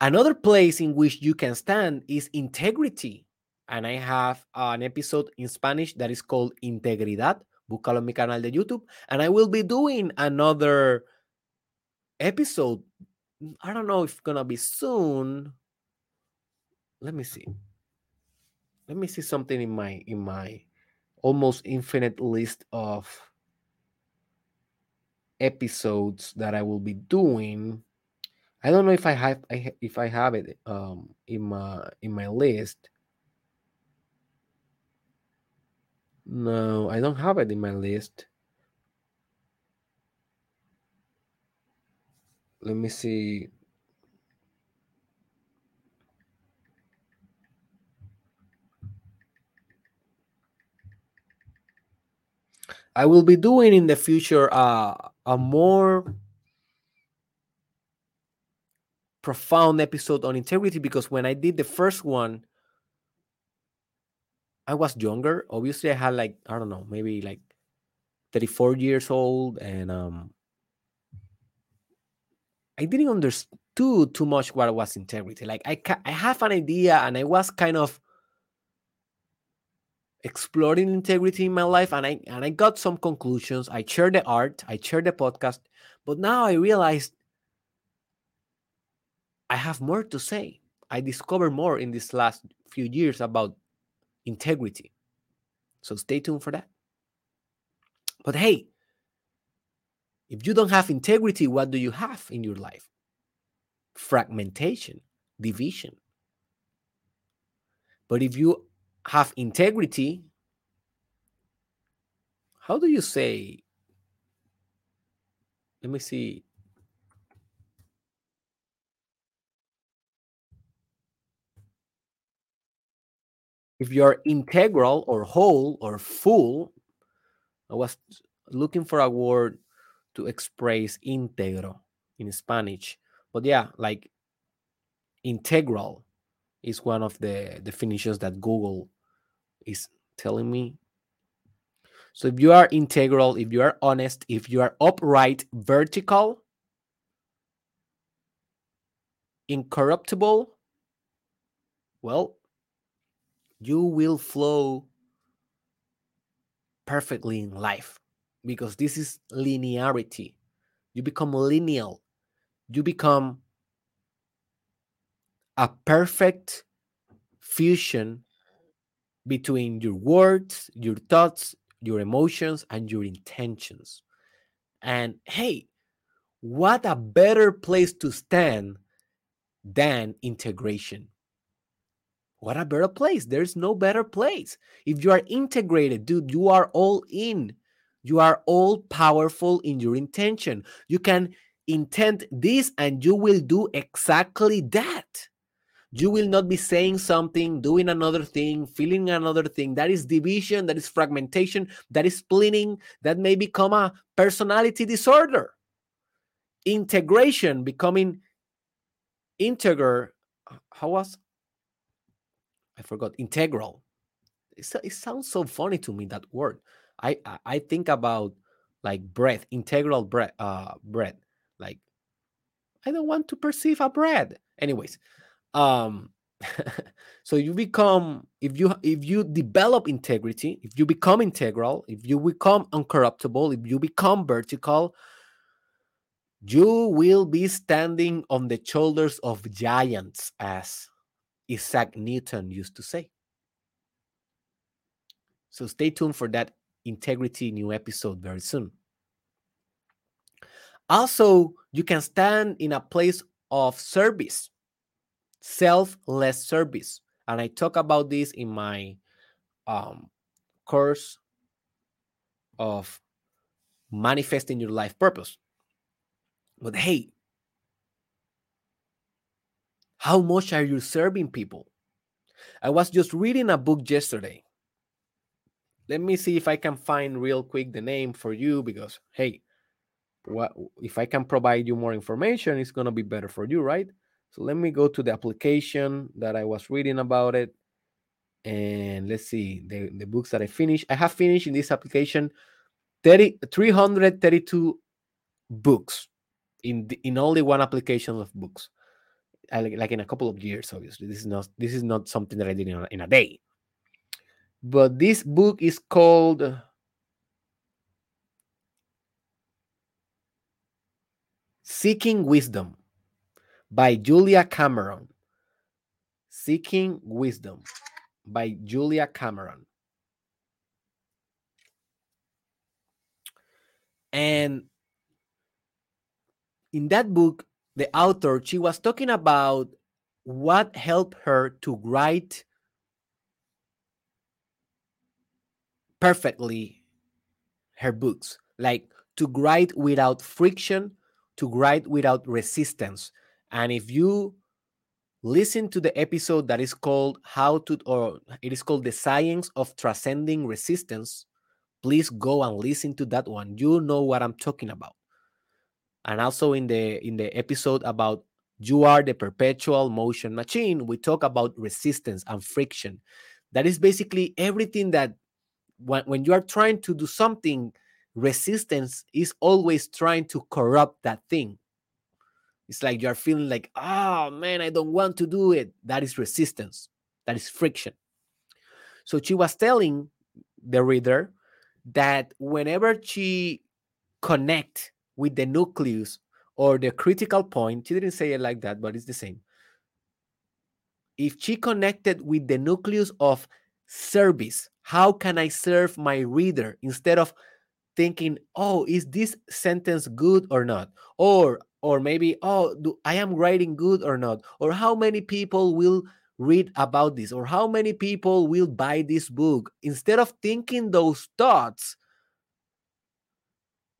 Another place in which you can stand is integrity. And I have an episode in Spanish that is called Integridad. Búscalo en mi canal de YouTube. And I will be doing another episode. I don't know if it's to be soon. Let me see. Let me see something in my in my almost infinite list of episodes that I will be doing. I don't know if I have if I have it um in my in my list. No, I don't have it in my list. Let me see. I will be doing in the future uh, a more profound episode on integrity because when I did the first one, I was younger. Obviously, I had like I don't know, maybe like 34 years old, and um, I didn't understand too much what was integrity. Like I I have an idea, and I was kind of exploring integrity in my life, and I and I got some conclusions. I shared the art, I shared the podcast, but now I realized I have more to say. I discovered more in these last few years about integrity. So stay tuned for that. But hey, if you don't have integrity, what do you have in your life? Fragmentation, division. But if you have integrity, how do you say? Let me see. if you're integral or whole or full, I was looking for a word to express integro in Spanish. But yeah, like integral is one of the definitions that Google is telling me. So if you are integral, if you are honest, if you are upright, vertical, incorruptible, well, you will flow perfectly in life because this is linearity. You become lineal. You become a perfect fusion between your words, your thoughts, your emotions, and your intentions. And hey, what a better place to stand than integration. What a better place. There's no better place. If you are integrated, dude, you are all in. You are all powerful in your intention. You can intend this and you will do exactly that. You will not be saying something, doing another thing, feeling another thing. That is division, that is fragmentation, that is splitting, that may become a personality disorder. Integration, becoming integral. How was I forgot integral. It's, it sounds so funny to me that word. I I think about like breath, integral breath, uh, bread. Like I don't want to perceive a bread. Anyways, um, *laughs* so you become if you if you develop integrity, if you become integral, if you become uncorruptible, if you become vertical, You will be standing on the shoulders of giants, as Isaac Newton used to say. So stay tuned for that integrity new episode very soon. Also, you can stand in a place of service, selfless service. And I talk about this in my um, course of manifesting your life purpose. But hey, how much are you serving people? I was just reading a book yesterday. Let me see if I can find real quick the name for you because hey, what if I can provide you more information, it's gonna be better for you, right? So let me go to the application that I was reading about it. And let's see the, the books that I finished. I have finished in this application 30, 332 books in the, in only one application of books like, like in a couple of years obviously this is not this is not something that i did in a, in a day but this book is called seeking wisdom by julia cameron. Seeking wisdom by julia cameron. And in that book the author she was talking about what helped her to write perfectly her books. Like to write without friction to write without resistance. And if you listen to the episode that is called how to or it is called the science of transcending resistance please go and listen to that one. You know what i'm talking about. And also in the in the episode about you are the perpetual motion machine we talk about resistance and friction. That is basically everything that when, when you are trying to do something resistance is always trying to corrupt that thing it's like you're feeling like oh man i don't want to do it that is resistance that is friction so she was telling the reader that whenever she connect with the nucleus or the critical point. She didn't say it like that, but it's the same. If she connected with the nucleus of service, how can I serve my reader instead of thinking, oh, is this sentence good or not? Or or maybe, oh, do I am writing good or not? Or how many people will read about this? Or how many people will buy this book? Instead of thinking those thoughts,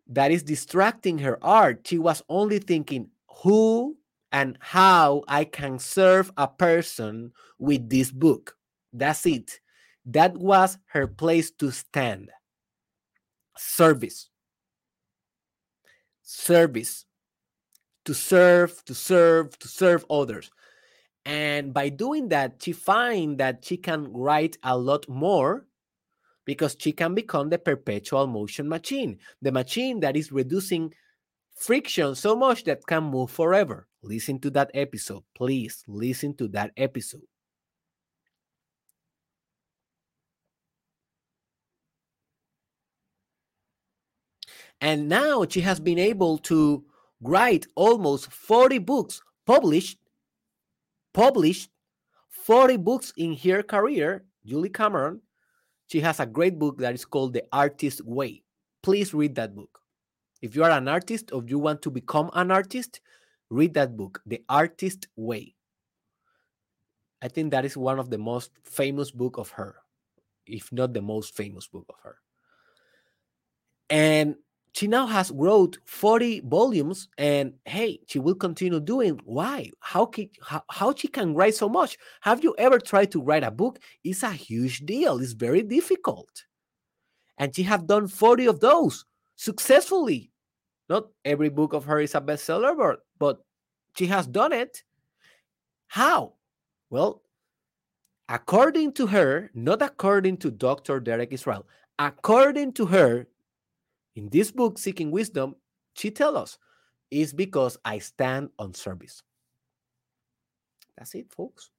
that is distracting her art. She was only thinking who and how I can serve a person with this book. That's it. That was her place to stand. Service. Service. To serve, to serve, to serve others. And by doing that, she find that she can write a lot more because she can become the perpetual motion machine, the machine that is reducing friction so much that can move forever. Listen to that episode. Please listen to that episode. And now she has been able to write almost 40 books published, published 40 books in her career, Julia Cameron, she has a great book that is called The Artist Way. Please read that book. If you are an artist or you want to become an artist, read that book, The Artist Way. I think that is one of the most famous book of her, if not the most famous book of her. And she now has wrote 40 volumes and hey she will continue doing. Why? How can how, how she can write so much? Have you ever tried to write a book? It's a huge deal. It's very difficult. And she have done 40 of those successfully. Not every book of her is a bestseller but but she has done it. How? Well according to her not according to dr derek israel according to her in this book, Seeking Wisdom, she tells us, is because I stand on service. That's it, folks.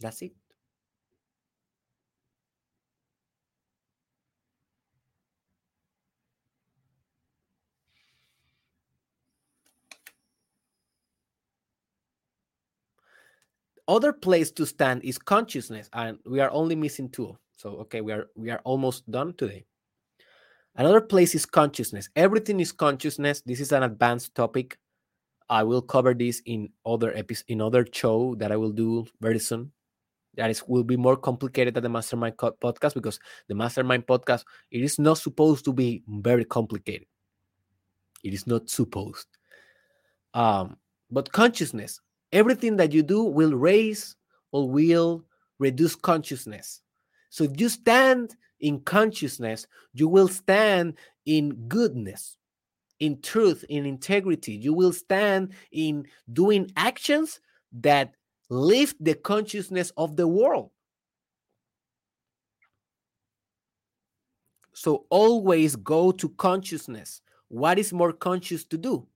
That's it. other place to stand is consciousness and we are only missing two so okay we are we are almost done today Another place is consciousness. Everything is consciousness. This is an advanced topic. I will cover this in other episodes in other show that I will do very soon. That is will be more complicated than the Mastermind podcast because the Mastermind podcast it is not supposed to be very complicated. It is not supposed. Um, but consciousness, everything that you do will raise or will reduce consciousness. So if you stand in consciousness, you will stand in goodness, in truth, in integrity. You will stand in doing actions that lift the consciousness of the world. So always go to consciousness. What is more conscious to do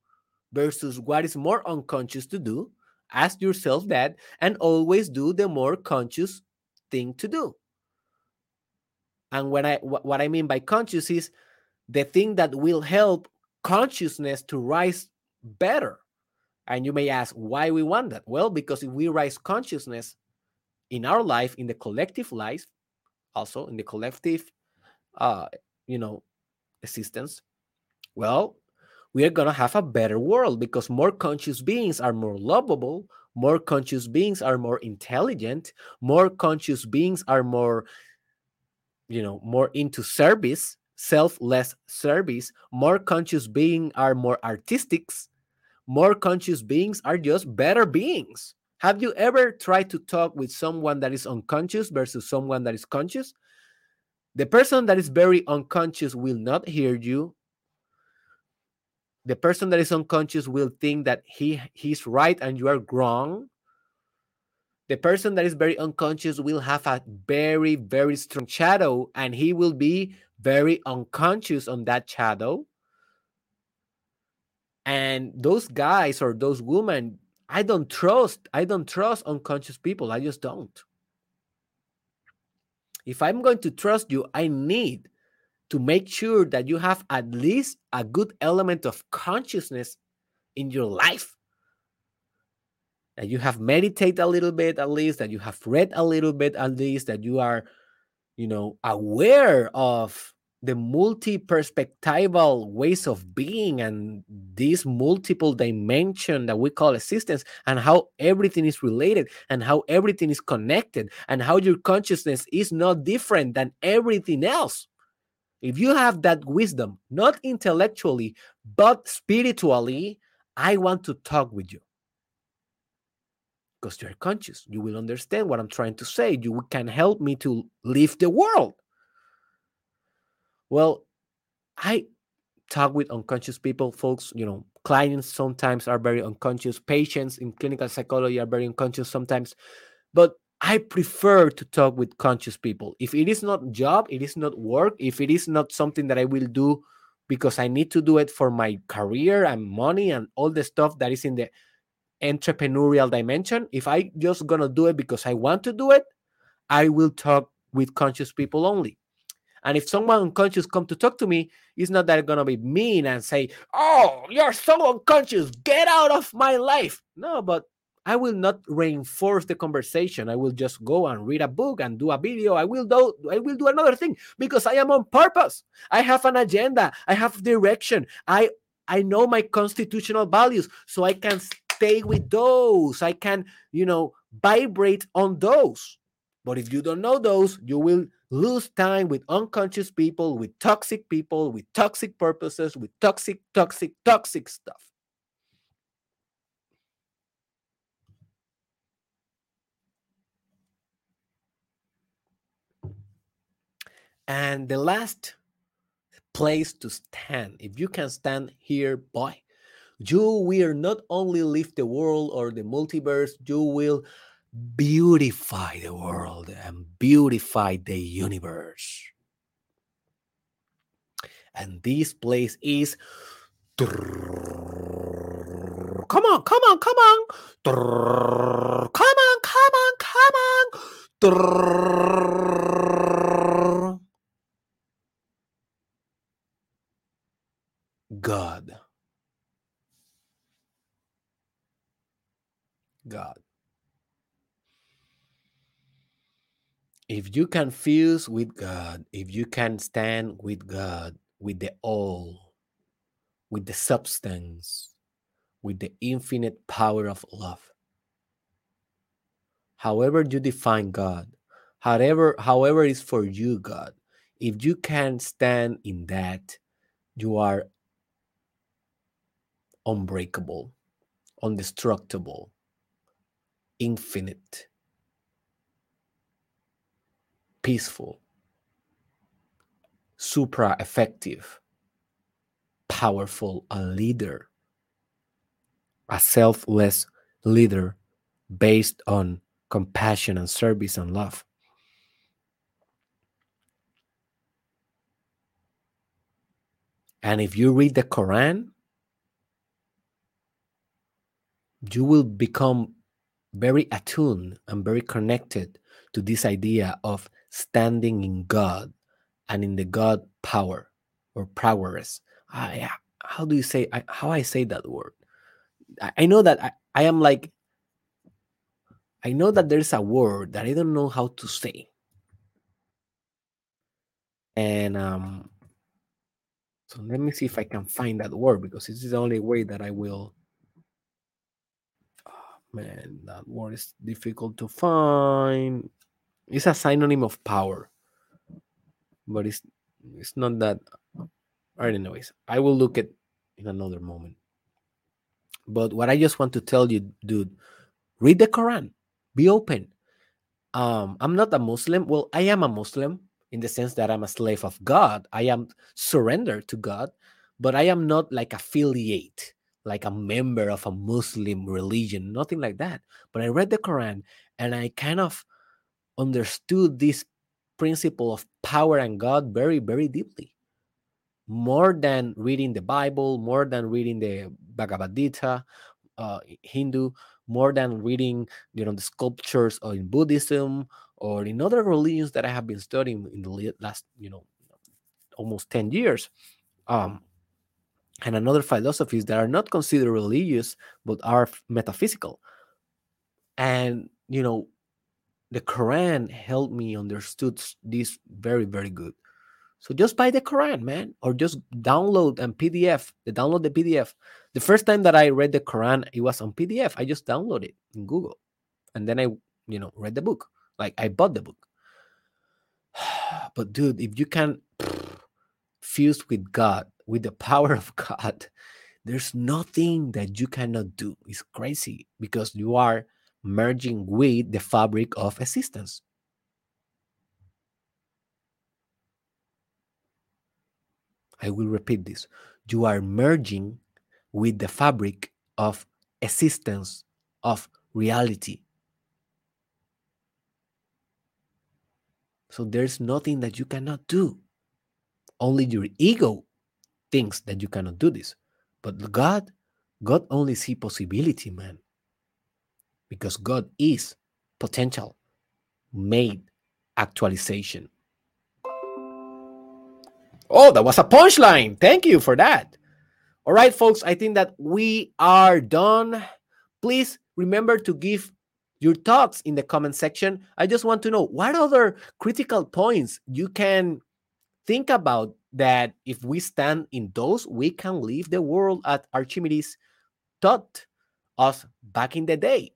versus what is more unconscious to do? Ask yourself that and always do the more conscious thing to do. And what I what I mean by conscious is the thing that will help consciousness to rise better. And you may ask why we want that. Well, because if we rise consciousness in our life, in the collective life, also in the collective, uh, you know, existence, well, we are gonna have a better world because more conscious beings are more lovable. More conscious beings are more intelligent. More conscious beings are more you know more into service selfless service more conscious beings are more artistics more conscious beings are just better beings. Have you ever tried to talk with someone that is unconscious versus someone that is conscious? The person that is very unconscious will not hear you. The person that is unconscious will think that he he's right and you are wrong the person that is very unconscious will have a very very strong shadow and he will be very unconscious on that shadow. And those guys or those women i don't trust i don't trust unconscious people. I just don't. If i'm going to trust you i need to make sure that you have at least a good element of consciousness in your life that you have meditated a little bit at least that you have read a little bit at least that you are you know aware of the multi-perspectival ways of being and this multiple dimension that we call existence and how everything is related and how everything is connected and how your consciousness is not different than everything else. If you have that wisdom not intellectually but spiritually i want to talk with you because you're conscious. You will understand what I'm trying to say. You can help me to live the world. Well, I talk with unconscious people, folks. You know, clients sometimes are very unconscious. Patients in clinical psychology are very unconscious sometimes. But I prefer to talk with conscious people. If it is not job, it is not work, if it is not something that I will do because I need to do it for my career and money and all the stuff that is in the entrepreneurial dimension. If i just gonna do it because i want to do it i will talk with conscious people only. And if someone unconscious come to talk to me it's not that gonna be mean and say oh you're so unconscious. Get out of my life. No but i will not reinforce the conversation. I will just go and read a book and do a video. I will do i will do another thing because i am on purpose. I have an agenda. I have direction. I i know my constitutional values so i can stay with those. I can, you know, vibrate on those. But if you don't know those, you will lose time with unconscious people, with toxic people, with toxic purposes, with toxic, toxic, toxic stuff. And the last place to stand, if you can stand here, boy, you will not only lift the world or the multiverse, you will beautify the world and beautify the universe. And this place is. Come on, come on, come on. Come on, come on, come on. God. God. if you can fuse with God, if you can stand with God, with the all, with the substance, with the infinite power of love, however you define God, however, however is for you, God, if you can stand in that, you are unbreakable, indestructible, infinite, peaceful, supra effective, powerful, a leader, a selfless leader based on compassion and service and love. And if you read the Quran, you will become very attuned and very connected to this idea of standing in God and in the God power or prowess. I, how do you say I, how I say that word? I, I know that I, I am like I know that there's a word that I don't know how to say. And um so let me see if I can find that word because this is the only way that I will man, that word is difficult to find. It's a synonym of power. But it's it's not that all right, anyways. I will look at in another moment. But what I just want to tell you, dude, read the Quran. Be open. Um, I'm not a Muslim. Well, I am a Muslim in the sense that I'm a slave of God. I am surrendered to God, but I am not like affiliate, like a member of a Muslim religion, nothing like that. But I read the Quran and I kind of understood this principle of power and God very, very deeply. More than reading the Bible, more than reading the Bhagavad Gita, uh, Hindu, more than reading, you know, the sculptures or in Buddhism or in other religions that I have been studying in the last, you know, almost 10 years. Um, and another philosophies that are not considered religious but are metaphysical. And, you know, the Quran helped me understood this very, very good. So just buy the Quran, man, or just download and PDF. The download the PDF. The first time that I read the Quran, it was on PDF. I just downloaded it in Google, and then I, you know, read the book. Like I bought the book. *sighs* But dude, if you can *sighs* fuse with God, with the power of God, there's nothing that you cannot do. It's crazy because you are merging with the fabric of existence. I will repeat this. You are merging with the fabric of existence, of reality. So there's nothing that you cannot do. Only your ego thinks that you cannot do this. But God, God only see possibility, man. Because God is potential, made actualization. Oh, that was a punchline. Thank you for that. All right, folks, I think that we are done. Please remember to give your thoughts in the comment section. I just want to know what other critical points you can think about that if we stand in those, we can leave the world at Archimedes taught us back in the day.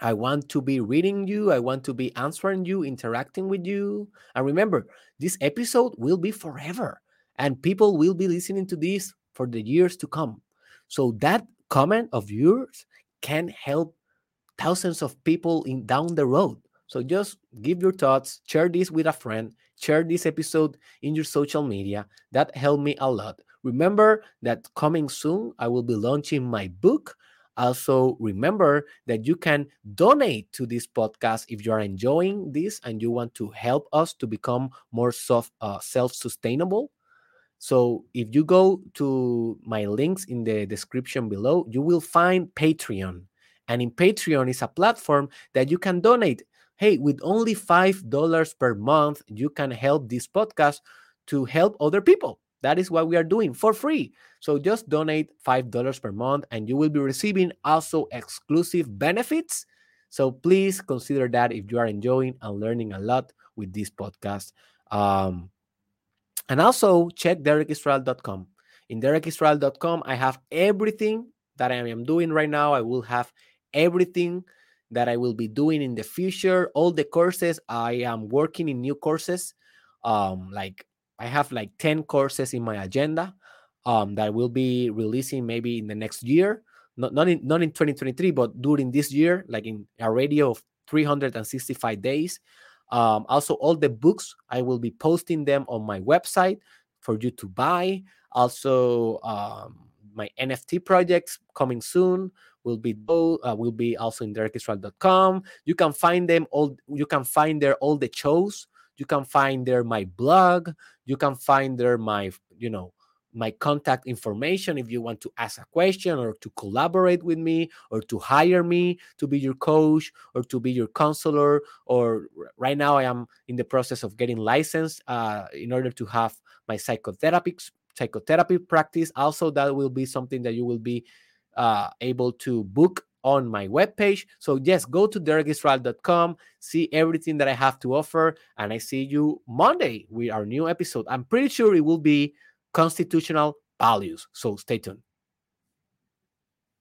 I want to be reading you. I want to be answering you, interacting with you. And remember, this episode will be forever, and people will be listening to this for the years to come. So that comment of yours can help thousands of people in down the road. So just give your thoughts, share this with a friend, share this episode in your social media. That helped me a lot. Remember that coming soon, I will be launching my book also, remember that you can donate to this podcast if you are enjoying this and you want to help us to become more soft, uh, self-sustainable. So, if you go to my links in the description below, you will find Patreon. And in Patreon is a platform that you can donate. Hey, with only $5 per month, you can help this podcast to help other people. That is what we are doing for free. So just donate $5 per month and you will be receiving also exclusive benefits So please consider that if you are enjoying and learning a lot with this podcast. Um, and also check derekisrael.com. In derekisrael.com, I have everything that I am doing right now. I will have everything that I will be doing in the future. All the courses I am working in new courses. Um, like I have like 10 courses in my agenda um, that will be releasing maybe in the next year. Not, not in not in 2023, but during this year, like in a radio of 365 days. Um, also, all the books I will be posting them on my website for you to buy. Also, um, my NFT projects coming soon will be uh, will be also in derekisrael.com. You can find them all. You can find there all the shows. You can find there my blog. You can find there my you know my contact information if you want to ask a question or to collaborate with me or to hire me to be your coach or to be your counselor or right now i am in the process of getting licensed uh, in order to have my psychotherapy psychotherapy practice also that will be something that you will be uh, able to book on my webpage. So, yes, go to derekisrael.com, see everything that I have to offer, and I see you Monday with our new episode. I'm pretty sure it will be constitutional values. So, stay tuned.